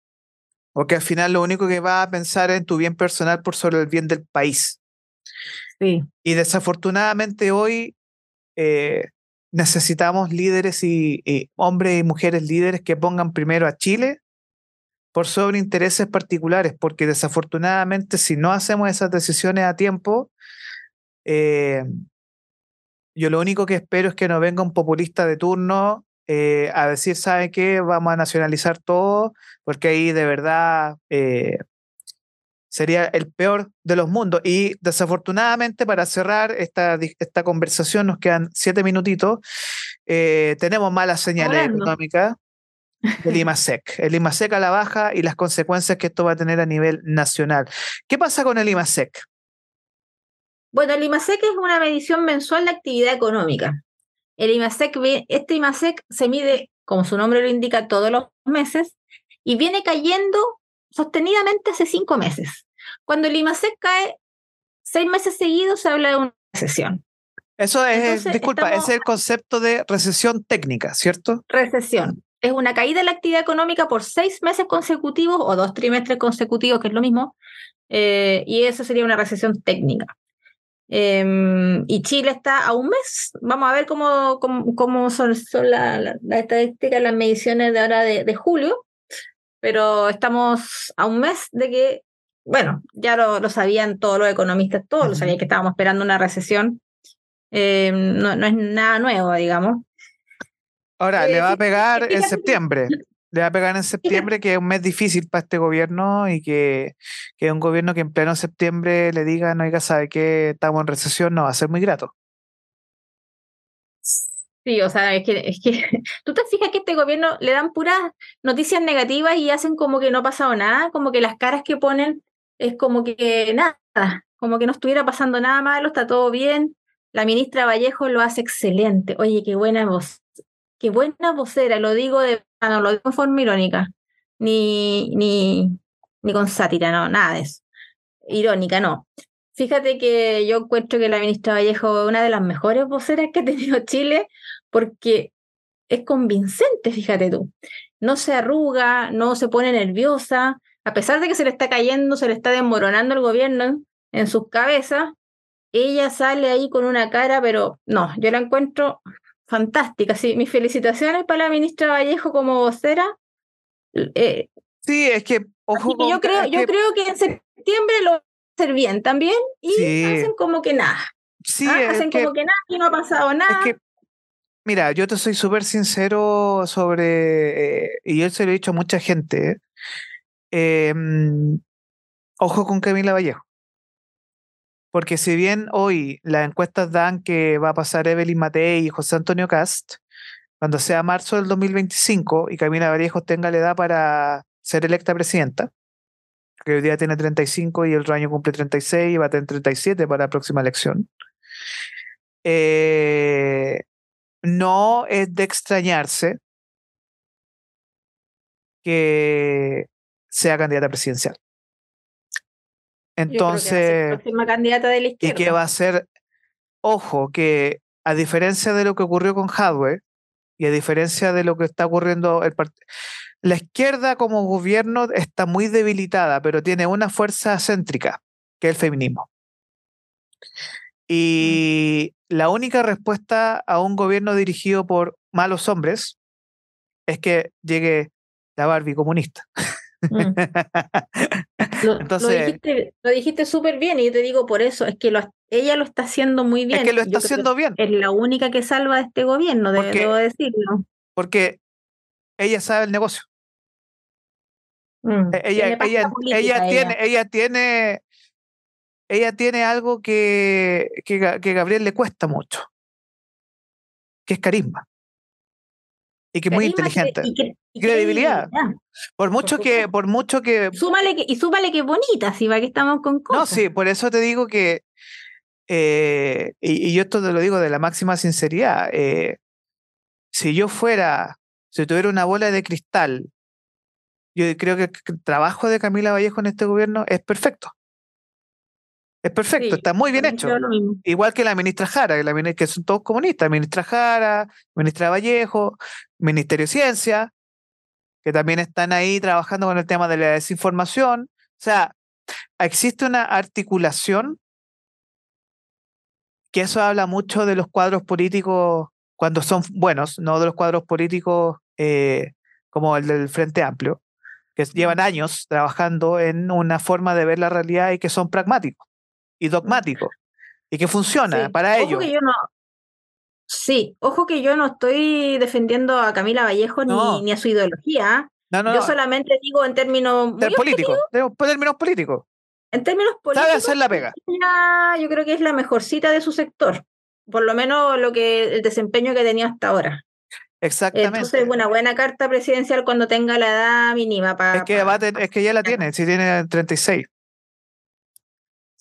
Porque al final lo único que vas a pensar es en tu bien personal por sobre el bien del país. Sí. Y desafortunadamente hoy eh, necesitamos líderes y, hombres y mujeres líderes que pongan primero a Chile por sobre intereses particulares, porque desafortunadamente si no hacemos esas decisiones a tiempo, eh, yo lo único que espero es que no venga un populista de turno eh, a decir, ¿sabe qué? Vamos a nacionalizar todo, porque ahí de verdad eh, sería el peor de los mundos. Y desafortunadamente, para cerrar esta, esta conversación, nos quedan siete minutitos, eh, tenemos malas señales económicas del IMASEC. El IMASEC a la baja y las consecuencias que esto va a tener a nivel nacional. ¿Qué pasa con el IMASEC? Bueno, el IMASEC es una medición mensual de actividad económica. El IMASEC, este IMASEC se mide, como su nombre lo indica, todos los meses y viene cayendo sostenidamente hace cinco meses. Cuando el IMASEC cae seis meses seguidos, se habla de una recesión. Eso es, disculpa, es el concepto de recesión técnica, ¿cierto? Recesión. Es una caída de la actividad económica por seis meses consecutivos o dos trimestres consecutivos, que es lo mismo, eh, y eso sería una recesión técnica. Em, y Chile está a un mes. Vamos a ver cómo, cómo, son, son las la, estadísticas, las mediciones de ahora de, julio, pero estamos a un mes de que, bueno, ya lo, lo sabían todos los economistas, todos lo sabían que estábamos esperando una recesión. Em, no, no es nada nuevo, digamos. Ahora, le va a pegar en septiembre le va a pegar en septiembre, que es un mes difícil para este gobierno y que, que un gobierno que en pleno septiembre le diga, no, oiga, sabe que estamos en recesión, no va a ser muy grato. Sí, o sea, es que, es que tú te fijas que este gobierno le dan puras noticias negativas y hacen como que no ha pasado nada, como que las caras que ponen es como que nada, como que no estuviera pasando nada malo, está todo bien. La ministra Vallejo lo hace excelente. Oye, qué buena voz, qué buena vocera, lo digo de no lo digo en forma irónica, ni, ni, ni con sátira, no, nada de eso. Irónica, no. Fíjate que yo encuentro que la ministra Vallejo es una de las mejores voceras que ha tenido Chile porque es convincente, fíjate tú. No se arruga, no se pone nerviosa, a pesar de que se le está cayendo, se le está desmoronando el gobierno en sus cabezas, ella sale ahí con una cara, pero no, yo la encuentro fantástica. Sí, mis felicitaciones para la ministra Vallejo como vocera. Eh, sí, es que, ojo, yo, creo, yo creo que en septiembre lo va a hacer bien también y hacen como que nada. Sí, ¿ah? Hacen como que nada y no ha pasado nada. mira, yo te soy súper sincero sobre, eh, y yo se lo he dicho a mucha gente, em, ojo con Camila Vallejo. Porque si bien hoy las encuestas dan que va a pasar Evelyn Matei y José Antonio Cast, cuando sea marzo del 2025 y Camila Vallejo tenga la edad para ser electa presidenta, que hoy día tiene 35 y el otro año cumple 36 y va a tener 37 para la próxima elección, eh, no es de extrañarse que sea candidata presidencial. Entonces, candidata de la y que va a ser, ojo, que a diferencia de lo que ocurrió con Hadwe y a diferencia de lo que está ocurriendo, el la izquierda como gobierno está muy debilitada, pero tiene una fuerza céntrica, que es el feminismo. Y la única respuesta a un gobierno dirigido por malos hombres es que llegue la Barbie comunista. Mm. Lo, Entonces, lo dijiste súper bien y yo te digo por eso, es que ella lo está haciendo muy bien. Es que lo está haciendo bien. Es la única que salva de este gobierno, debo decirlo. Porque ella sabe el negocio. Mm, e, ella, tiene, ella tiene, ella tiene algo que, que, que Gabriel le cuesta mucho, que es carisma. Y que es muy inteligente. Y, credibilidad. Por mucho que, por mucho que. Súmale que, y súmale que bonita, si va que estamos con cosas. No, sí, por eso te digo que. Eh, y, yo esto te lo digo de la máxima sinceridad. Eh, si yo fuera, si tuviera una bola de cristal, yo creo que el trabajo de Camila Vallejo en este gobierno es perfecto. Es perfecto, está muy bien hecho. Igual que la ministra Jara, que son todos comunistas. Ministra Jara, ministra Vallejo, Ministerio de Ciencia, que también están ahí trabajando con el tema de la desinformación. O sea, existe una articulación que eso habla mucho de los cuadros políticos cuando son buenos, no de los cuadros políticos eh, como el del Frente Amplio, que llevan años trabajando en una forma de ver la realidad y que son pragmáticos y dogmático y que funciona para ellos. Sí, ojo que yo no estoy defendiendo a Camila Vallejo ni, a su ideología. yo solamente digo en términos políticos, en términos políticos. En términos políticos. Sabe hacer la pega. yo creo que es la mejor cita de su sector. Por lo menos lo que el desempeño que tenía hasta ahora. Exactamente. Entonces, una buena carta presidencial cuando tenga la edad mínima para. Es que, es que ya la tiene, si tiene 36.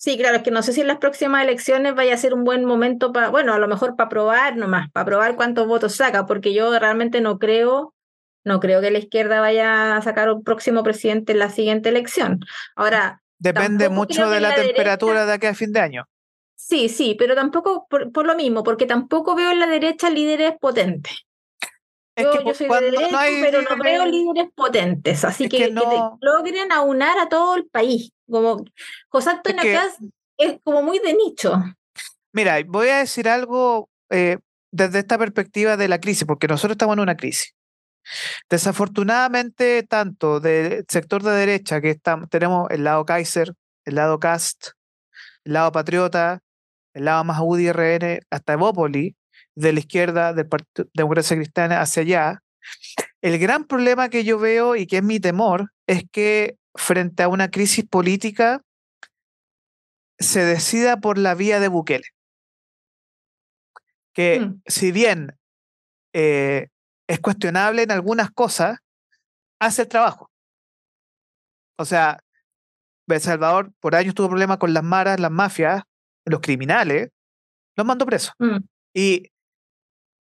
Sí, claro, es que no sé si en las próximas elecciones vaya a ser un buen momento para, bueno, a lo mejor para probar nomás, para probar cuántos votos saca, porque yo realmente no creo, no creo que la izquierda vaya a sacar un próximo presidente en la siguiente elección. Ahora. Depende mucho de la, temperatura de aquí a fin de año. Sí, sí, pero tampoco por, lo mismo, porque tampoco veo en la derecha líderes potentes. yo, soy de derecha, pero no veo líderes potentes, así que, logren aunar a todo el país. Como José Antonio es, es como muy de nicho. Mira, voy a decir algo eh, desde esta perspectiva de la crisis, porque nosotros estamos en una crisis. Desafortunadamente, tanto del sector de derecha, que tenemos el lado Kaiser, el lado Cast, el lado Patriota, el lado más UDI-RN, hasta Evópoli, de la izquierda, del Partido Democracia Cristiana hacia allá. El gran problema que yo veo y que es mi temor es que frente a una crisis política se decida por la vía de Bukele. Que mm. si bien eh, es cuestionable en algunas cosas, hace el trabajo. O sea, El Salvador por años tuvo problemas con las maras, las mafias, los criminales, los mandó presos. Mm. Y,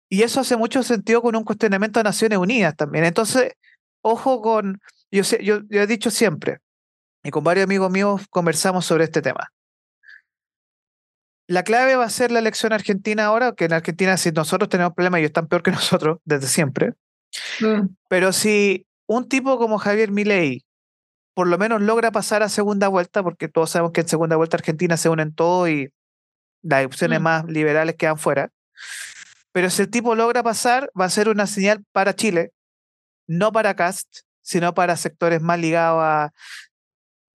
y eso hace mucho sentido con un cuestionamiento de Naciones Unidas también. Entonces, ojo con, yo, yo, he dicho siempre, y con varios amigos míos conversamos sobre este tema. La clave va a ser la elección argentina ahora, que en Argentina si nosotros tenemos problemas, ellos están peor que nosotros desde siempre. Mm. Pero si un tipo como Javier Milei por lo menos logra pasar a segunda vuelta, porque todos sabemos que en segunda vuelta Argentina se unen todo y las opciones mm. más liberales quedan fuera. Pero si el tipo logra pasar, va a ser una señal para Chile, no para Cast, sino para sectores más ligados a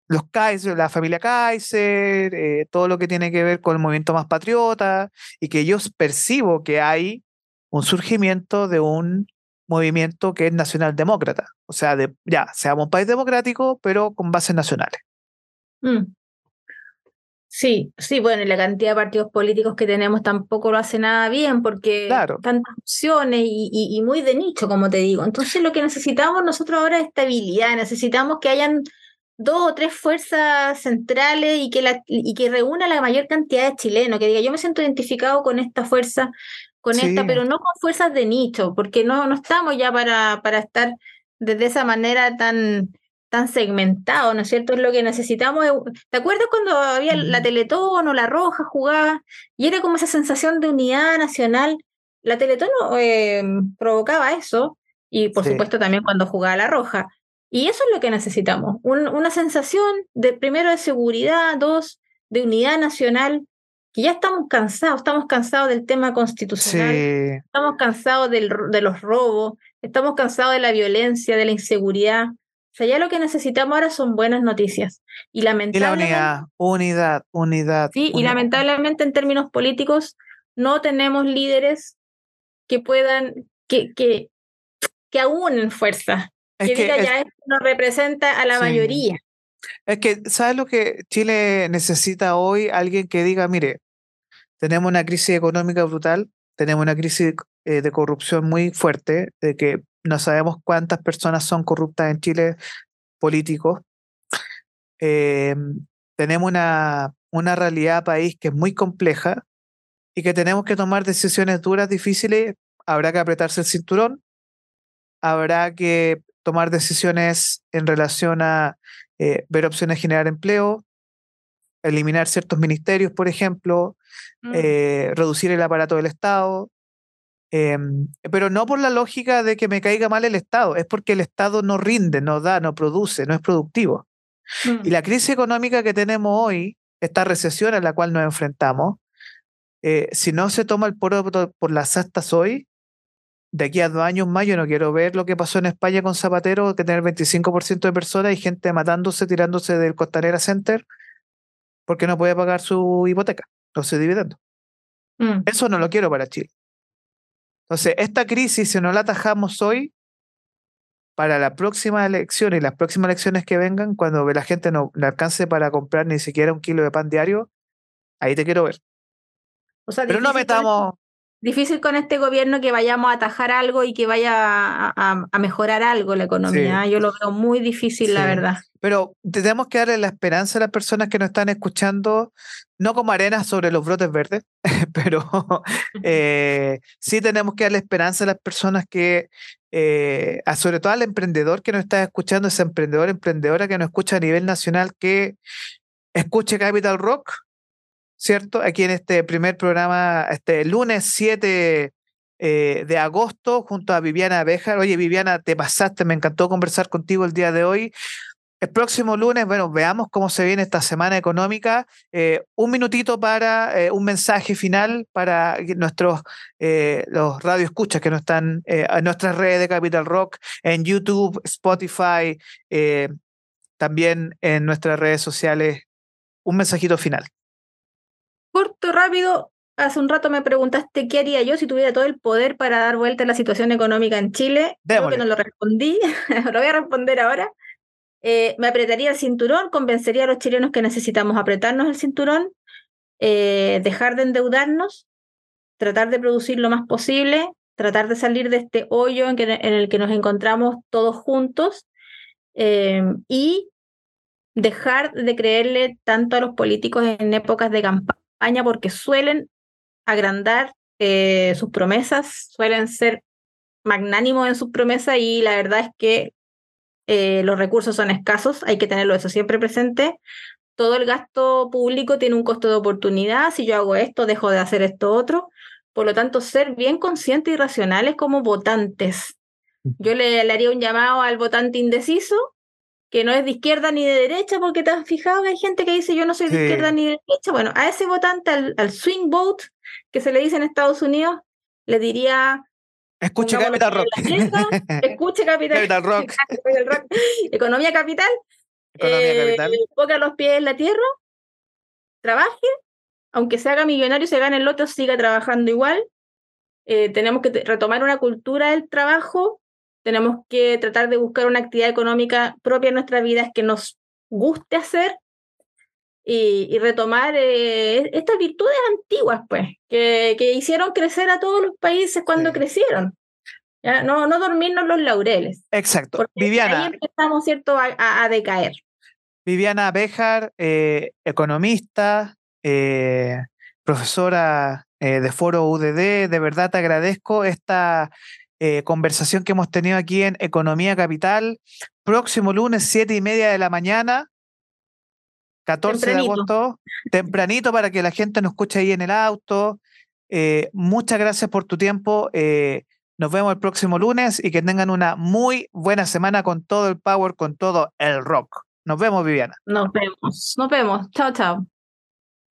los Kaiser, la familia Kaiser, eh, todo lo que tiene que ver con el movimiento más patriota, y que yo percibo que hay un surgimiento de un movimiento que es nacional demócrata. O sea, ya, seamos un país democrático, pero con bases nacionales. Mm. Sí, sí, bueno, y la cantidad de partidos políticos que tenemos tampoco lo hace nada bien porque tantas opciones y, muy de nicho, como te digo. Entonces lo que necesitamos nosotros ahora es estabilidad, necesitamos que hayan dos o tres fuerzas centrales y que, la, y que reúna la mayor cantidad de chilenos, que diga, yo me siento identificado con esta fuerza, con esta, pero no con fuerzas de nicho, porque no, no estamos ya para, para estar desde esa manera tan tan segmentado, ¿no es cierto? Es lo que necesitamos. ¿Te acuerdas cuando había la Teletón o la Roja jugaba? Y era como esa sensación de unidad nacional. La Teletón eh, provocaba eso, y por supuesto también cuando jugaba la Roja. Y eso es lo que necesitamos, una sensación de, primero, de seguridad, dos, de unidad nacional, que ya estamos cansados, estamos cansados del tema constitucional, estamos cansados del, de los robos, estamos cansados de la violencia, de la inseguridad, sea, ya lo que necesitamos ahora son buenas noticias. Y lamentablemente. la unidad, unidad, unidad. Sí, y lamentablemente en términos políticos no tenemos líderes que puedan, que, que, que aúnen fuerza. que, diga ya esto no representa a la mayoría. Es que, ¿sabes lo que Chile necesita hoy? Alguien que diga, mire, tenemos una crisis económica brutal, tenemos una crisis eh, de corrupción muy fuerte, de que no sabemos cuántas personas son corruptas en Chile, políticos. Eh, tenemos una, una realidad país que es muy compleja y que tenemos que tomar decisiones duras, difíciles. Habrá que apretarse el cinturón, habrá que tomar decisiones en relación a eh, ver opciones de generar empleo, eliminar ciertos ministerios, por ejemplo, mm. eh, reducir el aparato del Estado, em, pero no por la lógica de que me caiga mal el Estado, es porque el Estado no rinde, no da, no produce, no es productivo. Y mm. la crisis económica que tenemos hoy, esta recesión a la cual nos enfrentamos, eh, si no se toma el poro por las astas hoy, de aquí a dos años más, yo no quiero ver lo que pasó en España con Zapatero, que tener 25% de personas y gente matándose, tirándose del Costanera Center porque no puede pagar su hipoteca, no se dividendo. Mm. Eso no lo quiero para Chile. Entonces, esta crisis, si no la atajamos hoy, para la próxima elección y las próximas elecciones que vengan, cuando la gente no le alcance para comprar ni siquiera un kilo de pan diario, ahí te quiero ver. Pero no metamos, difícil con este gobierno que vayamos a atajar algo y que vaya a, mejorar algo la economía. Yo lo veo muy difícil, la verdad. Pero tenemos que darle la esperanza a las personas que nos están escuchando, no como arena sobre los brotes verdes, pero eh, sí tenemos que darle esperanza a las personas que, eh, sobre todo al emprendedor que nos está escuchando, ese emprendedor, emprendedora que nos escucha a nivel nacional, que escuche Capital Rock ¿cierto? Aquí en este primer programa, este lunes 7 eh, de agosto, junto a Viviana Bejar. Oye, Viviana, te pasaste, me encantó conversar contigo el día de hoy. El próximo lunes, bueno, veamos cómo se viene esta semana económica. Eh, un minutito para eh, un mensaje final para nuestros los radioescuchas que no están en nuestras redes de Capital Rock, en YouTube, Spotify, también en nuestras redes sociales. Un mensajito final corto, rápido. Hace un rato me preguntaste qué haría yo si tuviera todo el poder para dar vuelta a la situación económica en Chile. Creo que no lo respondí, lo voy a responder ahora. Eh, me apretaría el cinturón, convencería a los chilenos que necesitamos apretarnos el cinturón, eh, dejar de endeudarnos, tratar de producir lo más posible, tratar de salir de este hoyo en, el que nos encontramos todos juntos eh, y dejar de creerle tanto a los políticos en épocas de campaña porque suelen agrandar eh, sus promesas, suelen ser magnánimos en sus promesas y la verdad es que eh, los recursos son escasos, hay que tenerlo eso siempre presente. Todo el gasto público tiene un costo de oportunidad, si yo hago esto, dejo de hacer esto otro. Por lo tanto, ser bien conscientes y racionales como votantes. Yo le, le haría un llamado al votante indeciso que no es de izquierda ni de derecha, porque te has fijado que hay gente que dice yo no soy de izquierda ni de derecha. Bueno, a ese votante, al, swing vote, que se le dice en Estados Unidos, le diría... Escuche Capital Rock. escuche Capital, Rock. Economía Capital. Economía eh, Capital. Ponga los pies en la tierra, trabaje, aunque se haga millonario, se gane el otro, siga trabajando igual. Eh, tenemos que retomar una cultura del trabajo tenemos que tratar de buscar una actividad económica propia en nuestras vidas que nos guste hacer y, retomar eh, estas virtudes antiguas, pues, que, que, hicieron crecer a todos los países cuando crecieron. No, no dormirnos los laureles. Exacto. Viviana. Ahí empezamos, ¿cierto?, a, decaer. Viviana Bejar, eh, economista, eh, profesora de Foro UDD, de verdad te agradezco esta eh, conversación que hemos tenido aquí en Economía Capital. Próximo lunes, siete y media de la mañana, 14 de agosto, tempranito para que la gente nos escuche ahí en el auto. Eh, muchas gracias por tu tiempo. Eh, nos vemos el próximo lunes y que tengan una muy buena semana con todo el power, con todo el rock. Nos vemos, Viviana. Nos vemos. Nos vemos. Chao, chao.